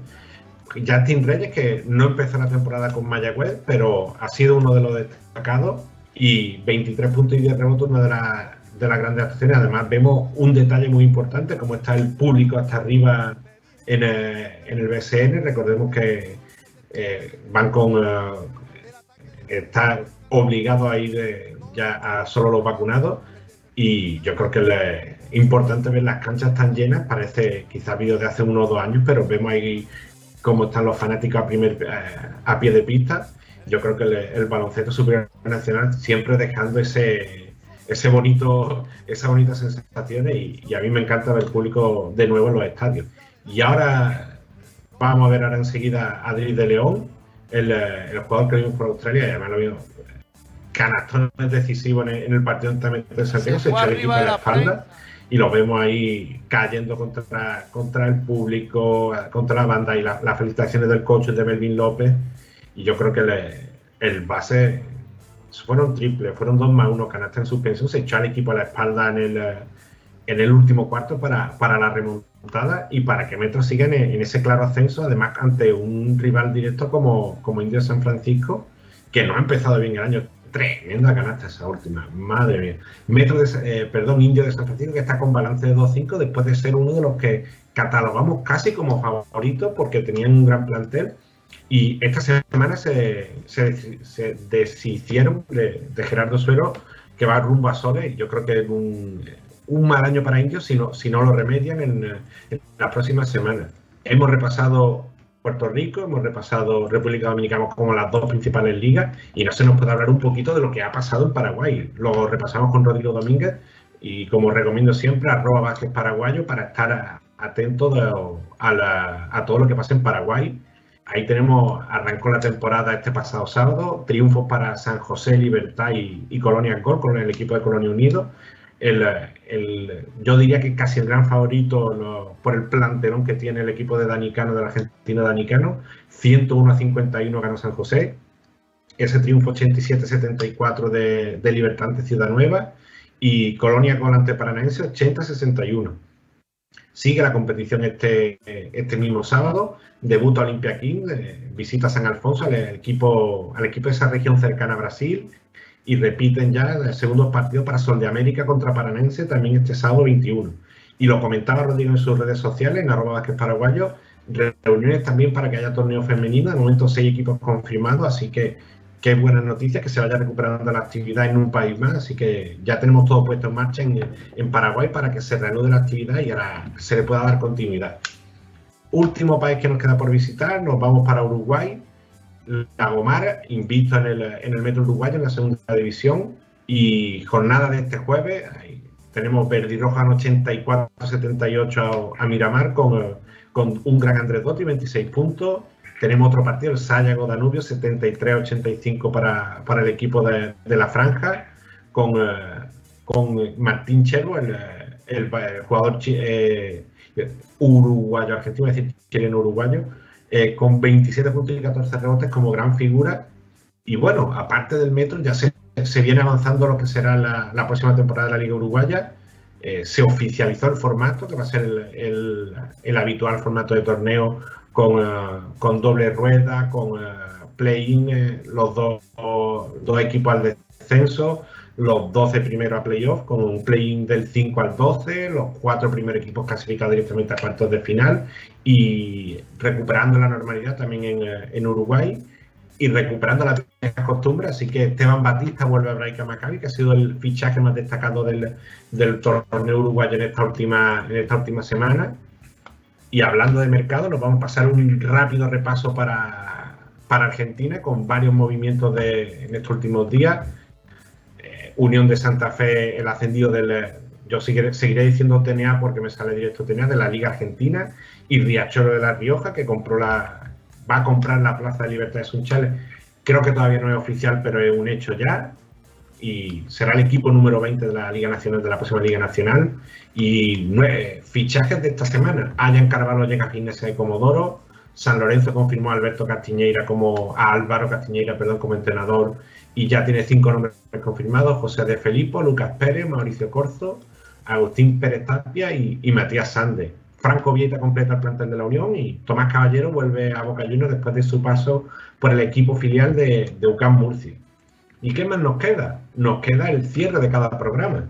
Justin Reyes, que no empezó la temporada con Mayagüez, pero ha sido uno de los destacados. Y 23 puntos y 10 rebotes, una de las de las grandes actuaciones. Además, vemos un detalle muy importante, como está el público hasta arriba en el, en el BCN. Recordemos que eh, van con. Uh, está obligado a ir eh, ya a solo los vacunados. Y yo creo que es importante ver las canchas tan llenas. Parece quizás vídeo de hace uno o dos años, pero vemos ahí cómo están los fanáticos a, primer, eh, a pie de pista. Yo creo que el, baloncesto superior nacional siempre dejando ese, ese bonito, esa bonita sensación y, y, a mí me encanta ver público de nuevo en los estadios. Y ahora vamos a ver ahora enseguida a Adri de León, el, el, jugador que vimos por Australia, y además lo vimos canastones decisivos en el, en el partido de Santiago, se, echa el equipo de la espalda y lo vemos ahí cayendo contra, contra el público, contra la banda y las la felicitaciones del coach de Melvin López. Y yo creo que le, el base fueron triples, fueron dos más uno canastas en suspensión, se echó al equipo a la espalda en el, en el último cuarto para, para la remontada y para que Metro siga en, en, ese claro ascenso, además ante un rival directo como, como Indio San Francisco, que no ha empezado bien el año. Tremenda canasta esa última, madre mía. Metro de, eh, perdón, Indio de San Francisco que está con balance de 2-5 después de ser uno de los que catalogamos casi como favoritos porque tenían un gran plantel y esta semana se, se, deshicieron de, Gerardo Suero que va rumbo a Sole y yo creo que es un, un mal año para Indios si no, si no lo remedian en, en las próximas semanas. Hemos repasado Puerto Rico, hemos repasado República Dominicana como las dos principales ligas y no se nos puede hablar un poquito de lo que ha pasado en Paraguay. Lo repasamos con Rodrigo Domínguez y como recomiendo siempre, arroba Vázquez Paraguayo para estar atento a, todo lo que pasa en Paraguay. Ahí tenemos, arrancó la temporada este pasado sábado, triunfos para San José, Libertad y, Colonia Gol con el equipo de Colonia Unido el, yo diría que casi el gran favorito por el plantelón que tiene el equipo de Danicano, del argentino Danicano. 101 a 51 ganó San José. Ese triunfo 87-74 de, de Libertad ante Ciudad Nueva. Y Colonia Volante Paranaense 80-61. Sigue la competición este, este mismo sábado. Debuta Olimpia King, eh, visita San Alfonso al equipo, al equipo de esa región cercana a Brasil y repiten ya el segundo partido para Sol de América contra Paranense también este sábado 21. Y lo comentaba Rodrigo en sus redes sociales, en arroba Vázquez Paraguayo, reuniones también para que haya torneo femenino, de momento seis equipos confirmados, así que qué buenas noticias que se vaya recuperando la actividad en un país más, así que ya tenemos todo puesto en marcha en, en Paraguay para que se reanude la actividad y ahora se le pueda dar continuidad. Último país que nos queda por visitar, nos vamos para Uruguay, la Gomar, invicto en el, en el Metro Uruguayo en la segunda división. Y jornada de este jueves, tenemos Verdi Roja 84-78 a, Miramar con, con, un gran Andrés Dotti, 26 puntos. Tenemos otro partido, el Sayago Danubio, 73-85 para, para, el equipo de, de la Franja, con, con Martín Chelo, el, el, jugador eh, uruguayo argentino, es decir, chileno uruguayo eh, con 27 puntos y 14 rebotes como gran figura. Y bueno, aparte del metro, ya se, se viene avanzando lo que será la, la próxima temporada de la Liga Uruguaya. Eh, se oficializó el formato, que va a ser el, el, habitual formato de torneo con, eh, con doble rueda, con play-in, los dos, dos equipos al descenso, los 12 primeros a playoff, con un play-in del 5 al 12, los cuatro primeros equipos clasificados directamente a cuartos de final y recuperando la normalidad también en, en Uruguay y recuperando las costumbres. Así que Esteban Batista vuelve a Braica Maccabi, que ha sido el fichaje más destacado del, del torneo uruguayo en esta última, en esta última semana. Y hablando de mercado, nos vamos a pasar un rápido repaso para, para Argentina con varios movimientos de, en estos últimos días. Unión de Santa Fe, el ascendido del. Yo seguiré, diciendo TNA porque me sale directo TNA de la Liga Argentina y Riachuelo de la Rioja que compró la va a comprar la Plaza de Libertad de Sunchales. Creo que todavía no es oficial, pero es un hecho ya y será el equipo número 20 de la Liga Nacional de la próxima Liga Nacional y fichajes de esta semana. Ayan Carvalho llega a Gimnasia de Comodoro, San Lorenzo confirmó a Alberto Castiñeira como a Álvaro Castiñeira, perdón, como entrenador y ya tiene cinco nombres confirmados: José de Felipo, Lucas Pérez, Mauricio Corzo, Agustín Pérez Tapia y, Matías Sande. Franco Vieta completa el plantel de la Unión y Tomás Caballero vuelve a Boca Juniors después de su paso por el equipo filial de, de UCAM Murcia. ¿Y qué más nos queda? Nos queda el cierre de cada programa.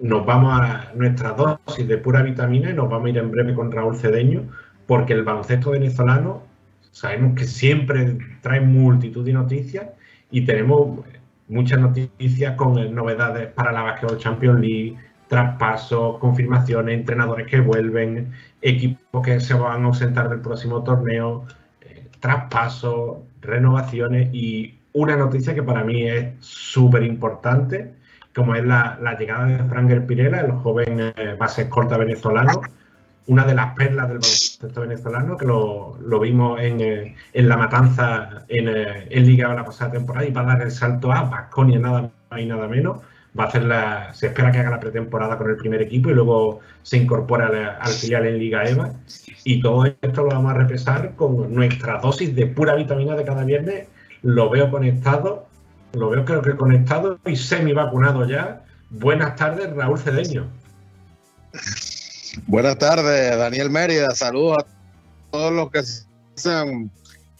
Nos vamos a nuestra dosis de pura vitamina y nos vamos a ir en breve con Raúl Cedeño porque el baloncesto venezolano sabemos que siempre trae multitud de noticias y tenemos muchas noticias con novedades para la Basketball Champions League, traspasos, confirmaciones, entrenadores que vuelven, equipos que se van a ausentar del próximo torneo, eh, traspasos, renovaciones y una noticia que para mí es súper importante, como es la, llegada de Franger Pirela, el joven eh, base corta venezolano, una de las perlas del baloncesto venezolano, que lo, vimos en, eh, en, La Matanza en, eh, Liga la pasada temporada y va a dar el salto a Basconia, nada más y nada menos. Va a hacer la, se espera que haga la pretemporada con el primer equipo y luego se incorpora al, filial en Liga EVA. Y todo esto lo vamos a repesar con nuestra dosis de pura vitamina de cada viernes. Lo veo conectado, lo veo creo que conectado y semi vacunado ya. Buenas tardes, Raúl Cedeño. Buenas tardes, Daniel Mérida. Saludos a todos los que sean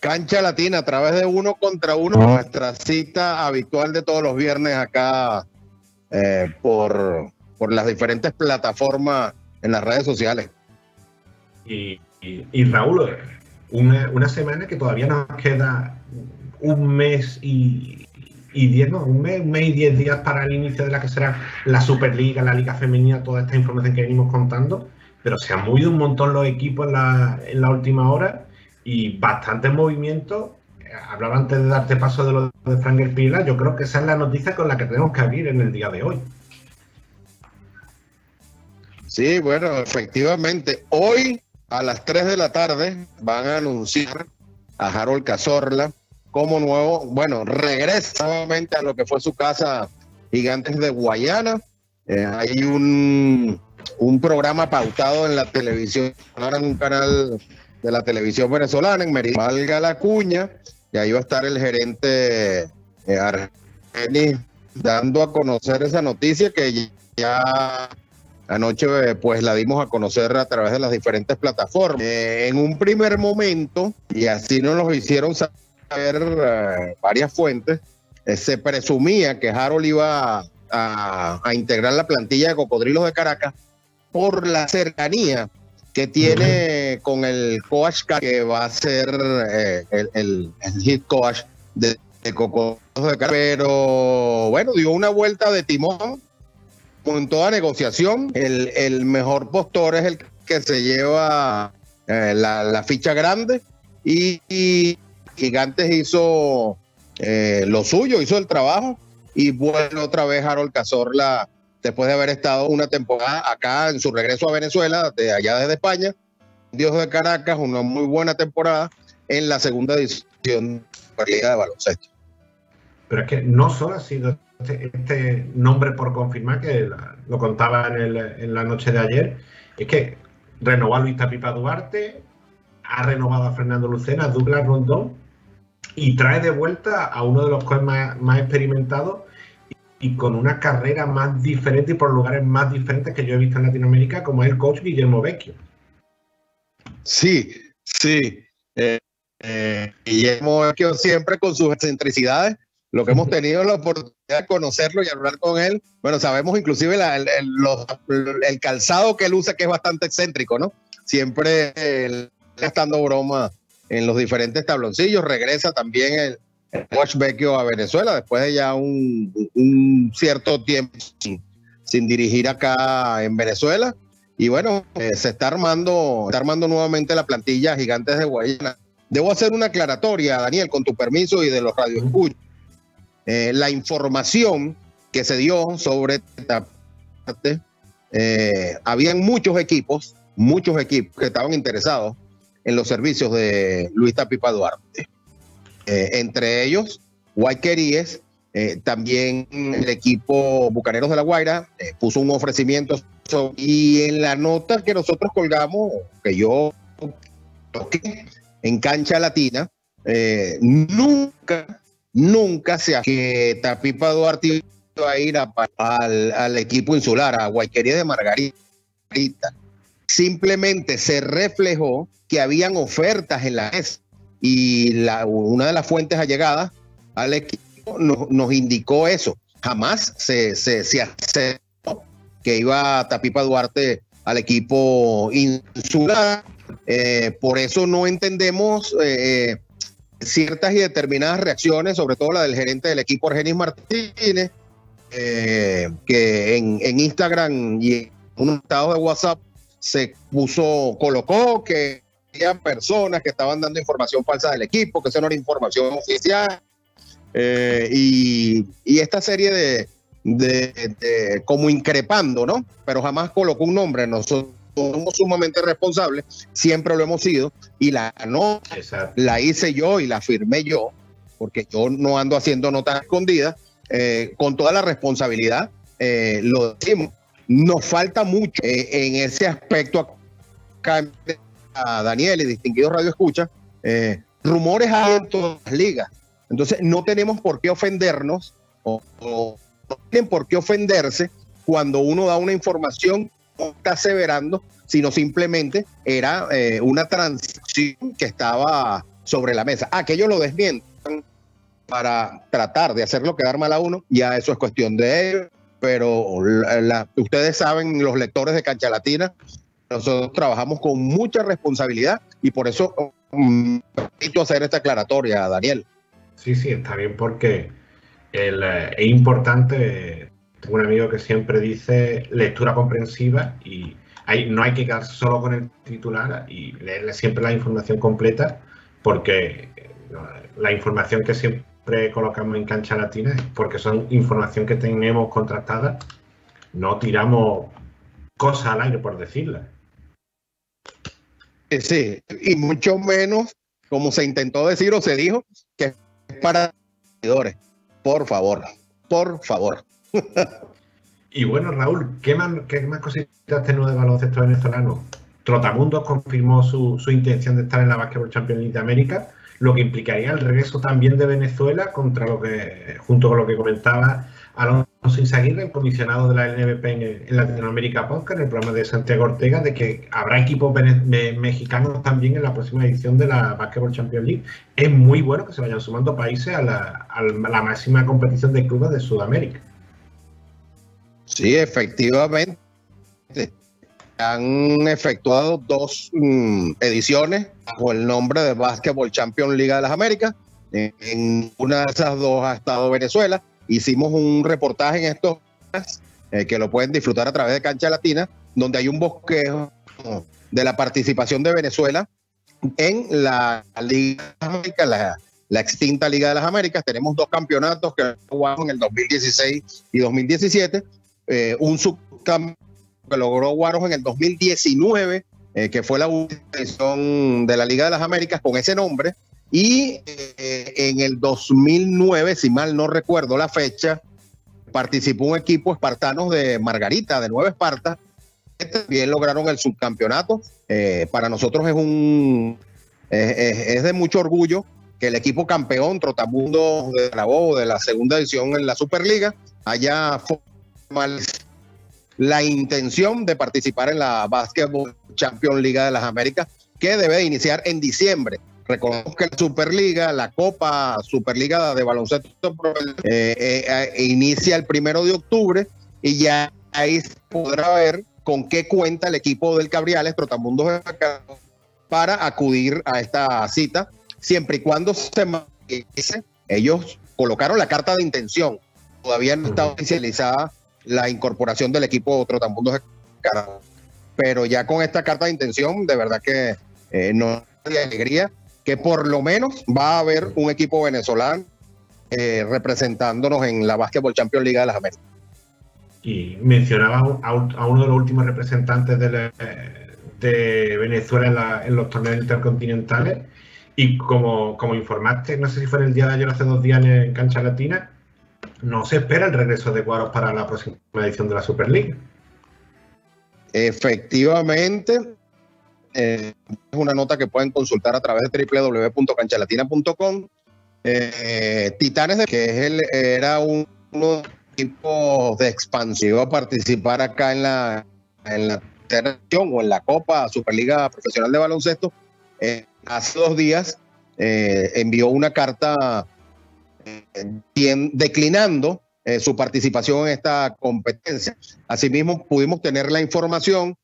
Cancha Latina a través de uno contra uno, nuestra cita habitual de todos los viernes acá eh, por, por las diferentes plataformas en las redes sociales. Y, y- y Raúl, una, una semana que todavía nos queda un mes y, y diez, no, un mes, mes y diez días para el inicio de la que será la Superliga, la Liga Femenina, toda esta información que venimos contando, pero se han movido un montón los equipos en la, en la última hora y bastantes movimientos. Hablaba antes de darte paso de lo de Frank Pila, yo creo que esa es la noticia con la que tenemos que abrir en el día de hoy. Sí, bueno, efectivamente. Hoy a las 3 de la tarde van a anunciar a Harold Cazorla como nuevo, bueno, regresa nuevamente a lo que fue su casa Gigantes de Guayana. Eh, hay un, un programa pautado en la televisión, ahora en un canal de la televisión venezolana, en Meridiano, valga la cuña, y ahí va a estar el gerente eh, Argenis dando a conocer esa noticia que ya Anoche pues la dimos a conocer a través de las diferentes plataformas. Eh, en un primer momento, y así nos lo hicieron saber eh, varias fuentes, eh, se presumía que Harold iba a, a- a integrar la plantilla de Cocodrilos de Caracas por la cercanía que tiene con el coach que va a ser eh, el, el, el head coach de, de Cocodrilos de Caracas. Pero bueno, dio una vuelta de timón como en toda negociación, el, el mejor postor es el que se lleva la, la ficha grande y, y Gigantes hizo eh, lo suyo, hizo el trabajo y vuelve otra vez Harold Cazorla después de haber estado una temporada acá en su regreso a Venezuela, de allá desde España, Dios de Caracas, una muy buena temporada en la segunda edición de la Liga de Baloncesto. Pero es que no solo ha sido este, este nombre por confirmar, que lo contaba en, el- en la noche de ayer, es que renovó Luis Tapipa Duarte, ha renovado a Fernando Lucena, a Douglas Rondón, y trae de vuelta a uno de los coaches más, experimentados y, con una carrera más diferente y por lugares más diferentes que yo he visto en Latinoamérica, como es el coach Guillermo Vecchio. Sí, sí. Eh, eh, Guillermo Vecchio siempre con sus excentricidades, lo que hemos tenido la oportunidad de conocerlo y hablar con él, bueno, sabemos inclusive el, el- calzado que él usa que es bastante excéntrico, ¿no? Siempre eh, gastando broma en los diferentes tabloncillos, regresa también el, el coach Vecchio a Venezuela después de ya un, cierto tiempo sin, sin dirigir acá en Venezuela. Y bueno, eh, se está armando, está armando nuevamente la plantilla Gigantes de Guayana. Debo hacer una aclaratoria, Daniel, con tu permiso y de los radioescuchos. Eh, la información que se dio sobre esta parte, eh, habían muchos equipos, muchos equipos que estaban interesados en los servicios de Luis Tapipa Duarte. Eh, entre ellos, Guayqueríes, eh, también el equipo Bucaneros de la Guaira eh, puso un ofrecimiento y en la nota que nosotros colgamos, que yo toqué en cancha latina, nunca, nunca se ha- que Tapipa Duarte iba a ir a- al, al equipo insular, a Guayquería de Margarita. Simplemente se reflejó que habían ofertas en la mesa y la, una de las fuentes allegadas al equipo nos, indicó eso. Jamás se, se, se aceptó que iba Tapipa Duarte al equipo insular. Eh, por eso no entendemos eh, ciertas y determinadas reacciones, sobre todo la del gerente del equipo Argenis Martínez, eh, que en, en Instagram y en un estado de WhatsApp se puso, colocó que había personas que estaban dando información falsa del equipo, que eso no era información oficial. eh, y, y esta serie de, de- de- como increpando, ¿no? Pero jamás colocó un nombre. Nosotros somos sumamente responsables, siempre lo hemos sido, y la no Exacto. la hice yo y la firmé yo, porque yo no ando haciendo notas escondidas, eh, con toda la responsabilidad, eh, lo decimos. Nos falta mucho en ese aspecto acá Daniel y distinguidos Radio Escucha, eh, rumores hay en todas las ligas. Entonces no tenemos por qué ofendernos o, no tienen por qué ofenderse cuando uno da una información no está aseverando, sino simplemente era eh, una transacción que estaba sobre la mesa. Ah, que ellos lo desmientan para tratar de hacerlo quedar mal a uno, ya eso es cuestión de ellos, pero la, ustedes saben, los lectores de Cancha Latina, nosotros trabajamos con mucha responsabilidad y por eso um, hacer esta aclaratoria, Daniel. Sí, sí, está bien porque eh, es importante, tengo un amigo que siempre dice lectura comprensiva y no hay que quedar solo con el titular y leerle siempre la información completa porque la información que siempre colocamos en cancha latina es porque son información que tenemos contrastada, no tiramos cosas al aire por decirla. Sí, y mucho menos, como se intentó decir o se dijo, que es para seguidores. Por favor, por favor. y bueno, Raúl, ¿qué más, qué más cositas tenemos de baloncesto venezolano? Trotamundos confirmó su, su, intención de estar en la Basketball Champions League de América, lo que implicaría el regreso también de Venezuela contra lo que, junto con lo que comentaba Alonso Izaguirre, el comisionado de la LNBP en, Latinoamérica Podcast, en el programa de Santiago Ortega, de que habrá equipos mexicanos también en la próxima edición de la Basketball Champions League. Es muy bueno que se vayan sumando países a la, a la máxima competición de clubes de Sudamérica. Sí, efectivamente. Han efectuado dos mm, ediciones bajo el nombre de Basketball Champions League de las Américas. En una de esas dos ha estado Venezuela Hicimos un reportaje en estos eh, que lo pueden disfrutar a través de Cancha Latina, donde hay un bosquejo de la participación de Venezuela en la Liga de América, la, extinta Liga de las Américas. Tenemos dos campeonatos que jugamos en el 2016 y 2017. Eh, un subcampeonato que logró Guaros en el 2019, eh, que fue la última edición de la Liga de las Américas con ese nombre. Y eh, en el 2009, si mal no recuerdo la fecha, participó un equipo espartanos de Margarita, de Nueva Esparta, que también lograron el subcampeonato. Eh, para nosotros es un es, de mucho orgullo que el equipo campeón Trotamundo de la de la segunda edición en la Superliga haya la intención de participar en la Basketball Champions Liga de las Américas, que debe iniciar en diciembre. Que la Superliga, la Copa Superliga de Baloncesto, eh, eh, eh, inicia el primero de octubre y ya ahí se podrá ver con qué cuenta el equipo del Cabriales, Trotamundos para acudir a esta cita, siempre y cuando se dice, ellos colocaron la carta de intención. Todavía no está oficializada la incorporación del equipo Trotamundos pero ya con esta carta de intención, de verdad que no hay alegría que por lo menos va a haber un equipo venezolano eh, representándonos en la Basketball Champions League de las Américas. Y mencionaba a, uno de los últimos representantes de, de Venezuela en, los torneos intercontinentales. Y como, como informaste, no sé si fue el día de ayer, hace dos días en Cancha Latina, no se espera el regreso de Guaros para la próxima edición de la Superliga. Efectivamente, eh, es una nota que pueden consultar a través de www.canchalatina.com. Eh, Titanes, de, que es el, era un, equipo de expansión a participar acá en la, en la o en la Copa Superliga Profesional de Baloncesto, eh, hace dos días envió una carta declinando su participación en esta competencia. Asimismo, pudimos tener la información,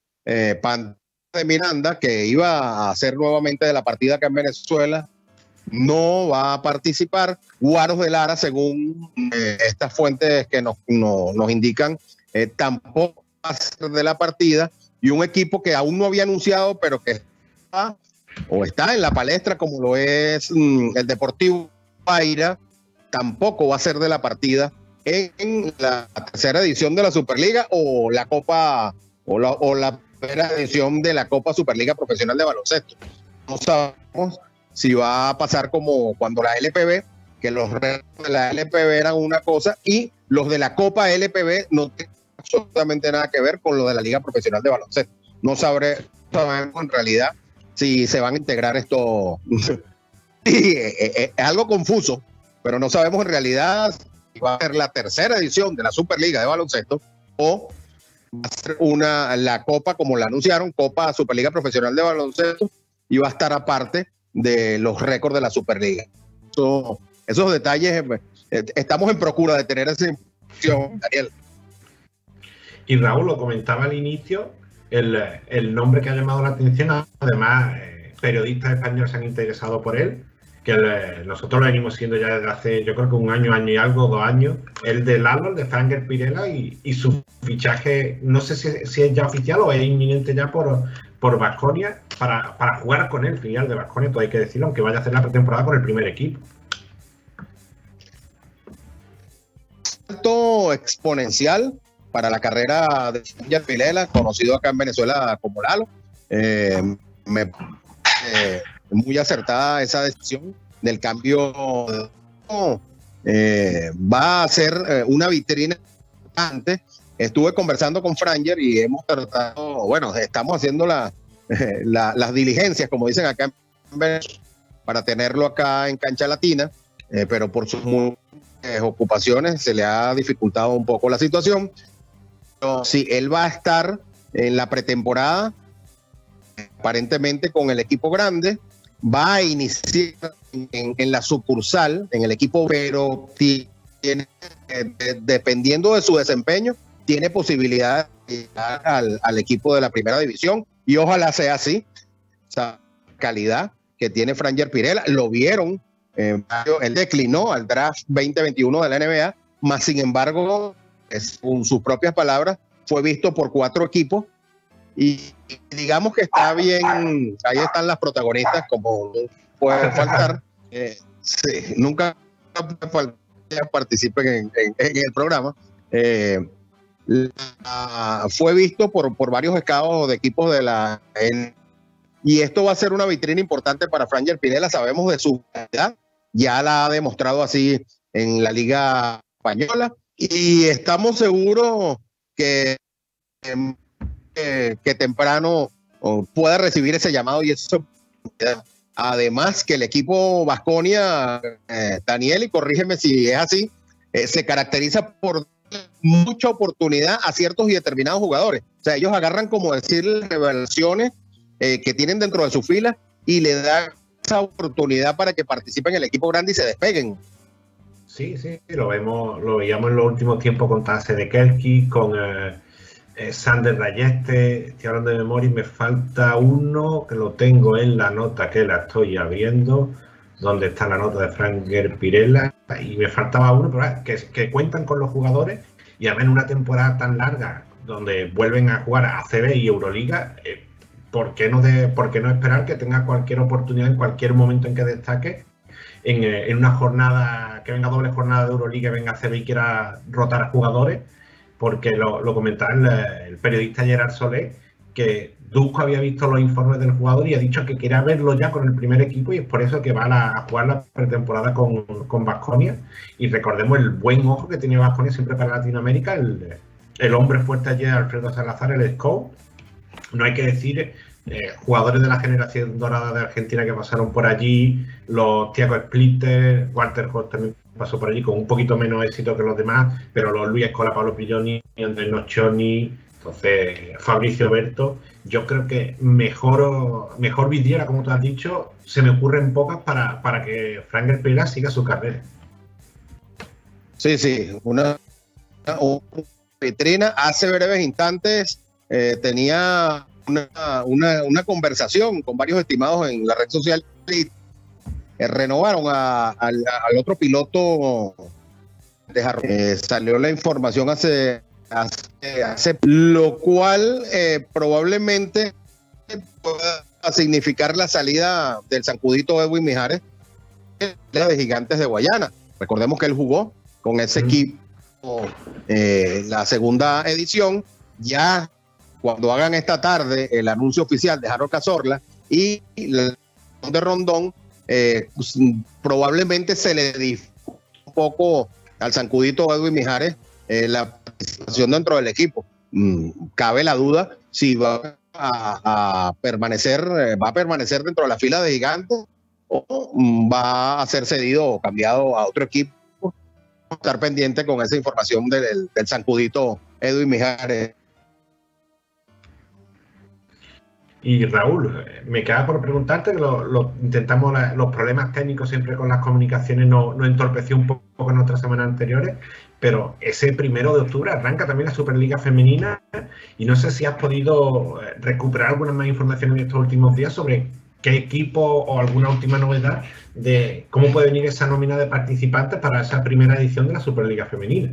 de Miranda, que iba a hacer nuevamente de la partida acá en Venezuela, no va a participar. Guaros de Lara, según eh, estas fuentes que nos, nos indican, eh, tampoco va a ser de la partida. Y un equipo que aún no había anunciado, pero que está o está en la palestra, como lo es mm, el Deportivo Paira, tampoco va a ser de la partida en la tercera edición de la Superliga o la Copa o la, o la primera edición de la Copa Superliga Profesional de Baloncesto. No sabemos si va a pasar como cuando la LPB, que los de la LPB eran una cosa y los de la Copa LPB no tienen absolutamente nada que ver con lo de la Liga Profesional de Baloncesto. No sabré, sabemos en realidad si se van a integrar esto. sí, es, es algo confuso, pero no sabemos en realidad si va a ser la tercera edición de la Superliga de Baloncesto o va a ser una, la Copa, como la anunciaron, Copa Superliga Profesional de Baloncesto, y va a estar aparte de los récords de la Superliga. esos detalles, eh, estamos en procura de tener esa información, Daniel. Y Raúl lo comentaba al inicio, el, el nombre que ha llamado la atención, además eh, periodistas españoles se han interesado por él, que nosotros lo venimos siendo ya desde hace, yo creo que un año, año y algo, dos años, el de Lalo, el de Franger Pirela y, su fichaje, no sé si, es ya oficial o es inminente ya por por Vasconia para, para, jugar con el filial de Vasconia, todo hay que decirlo, aunque vaya a hacer la pretemporada con el primer equipo. Salto exponencial para la carrera de Franger Pirela, conocido acá en Venezuela como Lalo. Eh, me, eh, muy acertada esa decisión del cambio. Eh, va a ser eh, una vitrina antes. Estuve conversando con Franger y hemos tratado, bueno, estamos haciendo la, las diligencias, como dicen acá para tenerlo acá en Cancha Latina, eh, pero por sus ocupaciones se le ha dificultado un poco la situación. Pero sí, él va a estar en la pretemporada, aparentemente con el equipo grande, va a iniciar en, la sucursal, en el equipo, pero tiene, eh, dependiendo de su desempeño, tiene posibilidad de llegar al, equipo de la primera división y ojalá sea así. Esa calidad que tiene Franger Pirela, lo vieron, eh, él declinó al draft 2021 de la NBA, más sin embargo, con sus propias palabras, fue visto por cuatro equipos y digamos que está bien, ahí están las protagonistas, como puede faltar. Eh, sí, nunca participen en, el programa. Eh, fue visto por, por varios escados de equipos de la. y esto va a ser una vitrina importante para Franger Pinela. Sabemos de su calidad, ya la ha demostrado así en la Liga Española. Y estamos seguros que em, que temprano pueda recibir ese llamado y eso. Además que el equipo Vasconia, eh, Daniel, y corrígeme si es así, eh, se caracteriza por mucha oportunidad a ciertos y determinados jugadores. O sea, ellos agarran, como decir, revelaciones eh, que tienen dentro de su fila y le dan esa oportunidad para que participen en el equipo grande y se despeguen. Sí, sí, lo vemos, lo veíamos en los últimos tiempos con Tase de Kelky, con eh, Sander Rayeste, estoy hablando de memoria y me falta uno que lo tengo en la nota que la estoy abriendo, donde está la nota de Franger Pirella, y me faltaba uno, pero que, que cuentan con los jugadores y además en una temporada tan larga donde vuelven a jugar a CB y Euroliga, eh, ¿por, qué no de, ¿por qué no esperar que tenga cualquier oportunidad en cualquier momento en que destaque? En, eh, una jornada, que venga doble jornada de Euroliga, venga CB y quiera rotar a jugadores, porque lo, comentaba el, periodista Gerard Solé, que Dusko había visto los informes del jugador y ha dicho que quiere verlo ya con el primer equipo y es por eso que va a, jugar la pretemporada con Vasconia. y recordemos el buen ojo que tiene Vasconia siempre para Latinoamérica, el, el hombre fuerte allí, Alfredo Salazar, el Scout. No hay que decir eh, jugadores de la generación dorada de Argentina que pasaron por allí, los Thiago Splitter, Walter Holt también pasó por allí con un poquito menos éxito que los demás, pero los Luis Escola, Pablo Pilloni, Andrés Nocioni, entonces Fabricio Berto, yo creo que mejor, mejor vidiera, como tú has dicho, se me ocurren pocas para, para que Frank Pela siga su carrera. Sí, sí, una, una vitrina hace breves instantes eh, tenía una, conversación con varios estimados en la red social y eh, renovaron al otro piloto de eh, salió la información hace, hace, lo cual eh, probablemente pueda significar la salida del Sancudito Edwin Mijares de Gigantes de Guayana. Recordemos que él jugó con ese equipo la segunda edición, ya cuando hagan esta tarde el anuncio oficial de Harold Cazorla y la de Rondón, eh, pues, probablemente se le dificulta un poco al zancudito Edwin Mijares eh, la participación dentro del equipo. Mm, cabe la duda si va a, permanecer, eh, va a permanecer dentro de la fila de gigantes o mm, va a ser cedido o cambiado a otro equipo. Estar pendiente con esa información del, del zancudito Edwin Mijares Y Raúl, me queda por preguntarte, intentamos, los problemas técnicos siempre con las comunicaciones nos no entorpeció un poco en otras semanas anteriores, pero ese primero de octubre arranca también la Superliga Femenina y no sé si has podido eh, recuperar alguna más información en estos últimos días sobre qué equipo o alguna última novedad de cómo puede venir esa nómina de participantes para esa primera edición de la Superliga Femenina.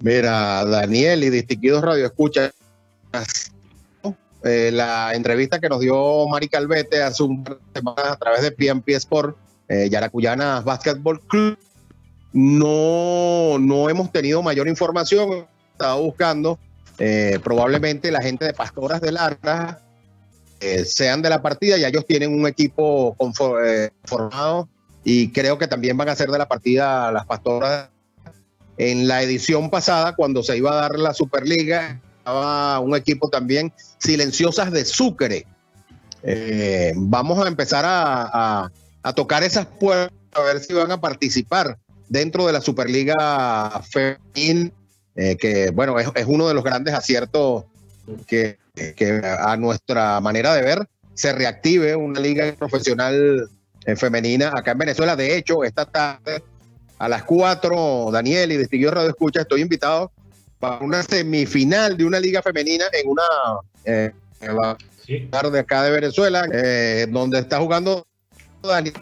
Mira, Daniel y distinguidos Radio Escucha, eh, la entrevista que nos dio Mari Calvete hace un semanas a través de PMP Sport, eh, Yaracuyana Basketball Club, no, no hemos tenido mayor información. Estaba buscando, eh, probablemente la gente de Pastoras de Lara eh, sean de la partida, ya ellos tienen un equipo formado y creo que también van a ser de la partida las Pastoras. En la edición pasada, cuando se iba a dar la Superliga, estaba un equipo también silenciosas de Sucre. Eh, vamos a empezar a, tocar esas puertas a ver si van a participar dentro de la Superliga Femenil, eh, que bueno, es, uno de los grandes aciertos que, a nuestra manera de ver se reactive una liga profesional eh, femenina acá en Venezuela. De hecho, esta tarde a las 4, Daniel y Distinguido Radio Escucha, estoy invitado para una semifinal de una liga femenina en una eh, de acá de Venezuela, eh, donde está jugando Daniel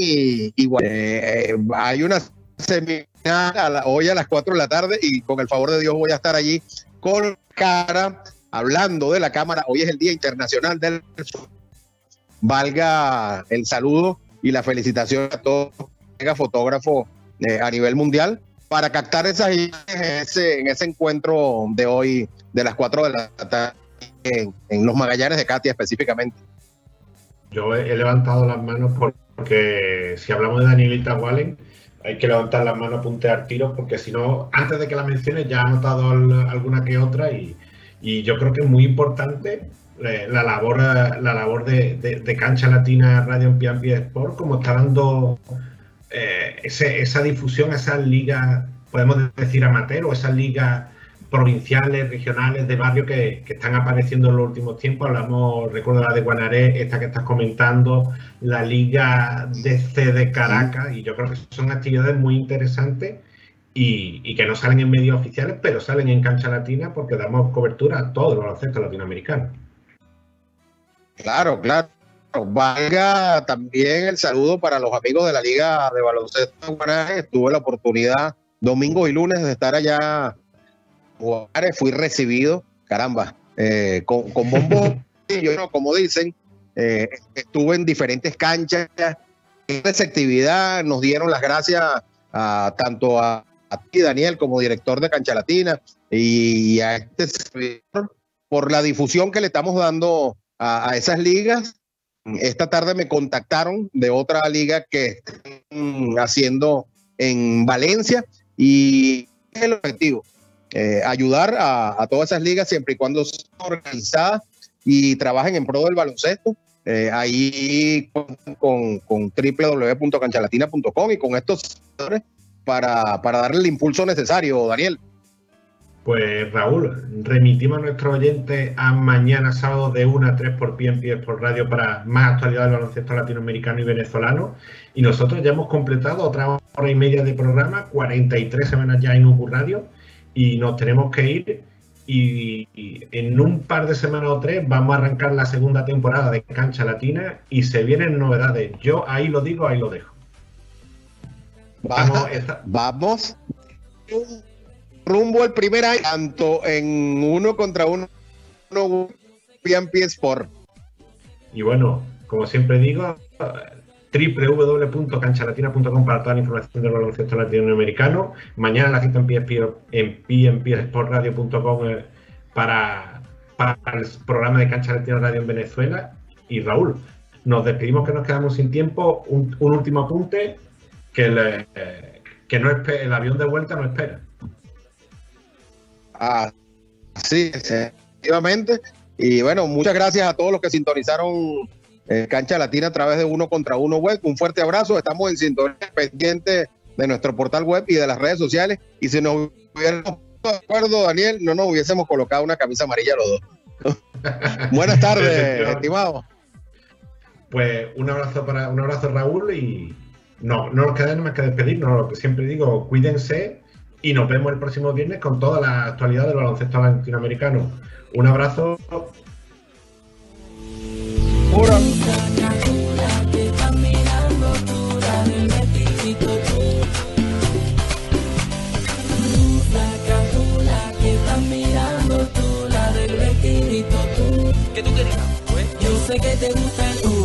y, igual. Eh, hay una semifinal hoy a las 4 de la tarde y con el favor de Dios voy a estar allí con cara hablando de la cámara. Hoy es el Día Internacional del Valga el saludo y la felicitación a todos los fotógrafos eh, a nivel mundial para captar esas ese, en ese encuentro de hoy de las 4 de la tarde en, los Magallanes de Katia específicamente. Yo he, levantado las manos porque si hablamos de Danielita Wallen, hay que levantar las manos, puntear tiros, porque si no, antes de que la menciones ya ha notado alguna que otra y, yo creo que es muy importante eh, la labor, la labor de, Cancha Latina Radio en Sport, como está dando eh, esa difusión esas ligas, podemos decir amateur, o esas ligas provinciales, regionales, de barrio que, están apareciendo en los últimos tiempos. Hablamos, recuerdo la de Guanaré, esta que estás comentando, la Liga DC de Caracas, y yo creo que son actividades muy interesantes y, que no salen en medios oficiales, pero salen en cancha latina porque damos cobertura a todo el baloncesto latinoamericano. Claro, claro. Valga también el saludo para los amigos de la Liga de Baloncesto de Tuve la oportunidad domingo y lunes de estar allá fui recibido, caramba, eh, con, con bombo, yo como dicen, eh, estuve en diferentes canchas, en receptividad, nos dieron las gracias a, tanto a, ti, Daniel, como director de Cancha Latina, y a este servidor por la difusión que le estamos dando a, esas ligas. Esta tarde me contactaron de otra liga que están haciendo en Valencia y es el objetivo, eh, ayudar a, todas esas ligas siempre y cuando sean organizadas y trabajen en pro del baloncesto. Eh, ahí con, con www.canchalatina.com y con estos para, para darle el impulso necesario, Daniel. Pues Raúl, remitimos a nuestros oyentes a mañana sábado de 1 a 3 por PMP por radio para más actualidad del baloncesto latinoamericano y venezolano. Y nosotros ya hemos completado otra hora y media de programa, 43 semanas ya en UQ Radio y nos tenemos que ir. Y, en un par de semanas o tres vamos a arrancar la segunda temporada de Cancha Latina y se vienen novedades. Yo ahí lo digo, ahí lo dejo. Vamos, vamos rumbo al primer año, tanto en uno contra uno, uno Sport. Y bueno, como siempre digo, www.canchalatina.com para toda la información del baloncesto latinoamericano. Mañana la cita en pmportradio.com eh, para, para el programa de Cancha Latina Radio en Venezuela. Y Raúl, nos despedimos que nos quedamos sin tiempo. Un, último apunte, que, el, eh, que no el avión de vuelta no espera. Ah, sí, efectivamente. Y bueno, muchas gracias a todos los que sintonizaron Cancha Latina a través de Uno contra Uno Web. Un fuerte abrazo. Estamos en sintonía pendiente de nuestro portal web y de las redes sociales. Y si nos hubiéramos de acuerdo, Daniel, no nos hubiésemos colocado una camisa amarilla los dos. Buenas tardes, estimado. Pues un abrazo para un abrazo Raúl y no, no nos queda más que despedirnos, lo que siempre digo, cuídense y nos vemos el próximo viernes con toda la actualidad del baloncesto latinoamericano. Un abrazo. Yo sé que te gusta el.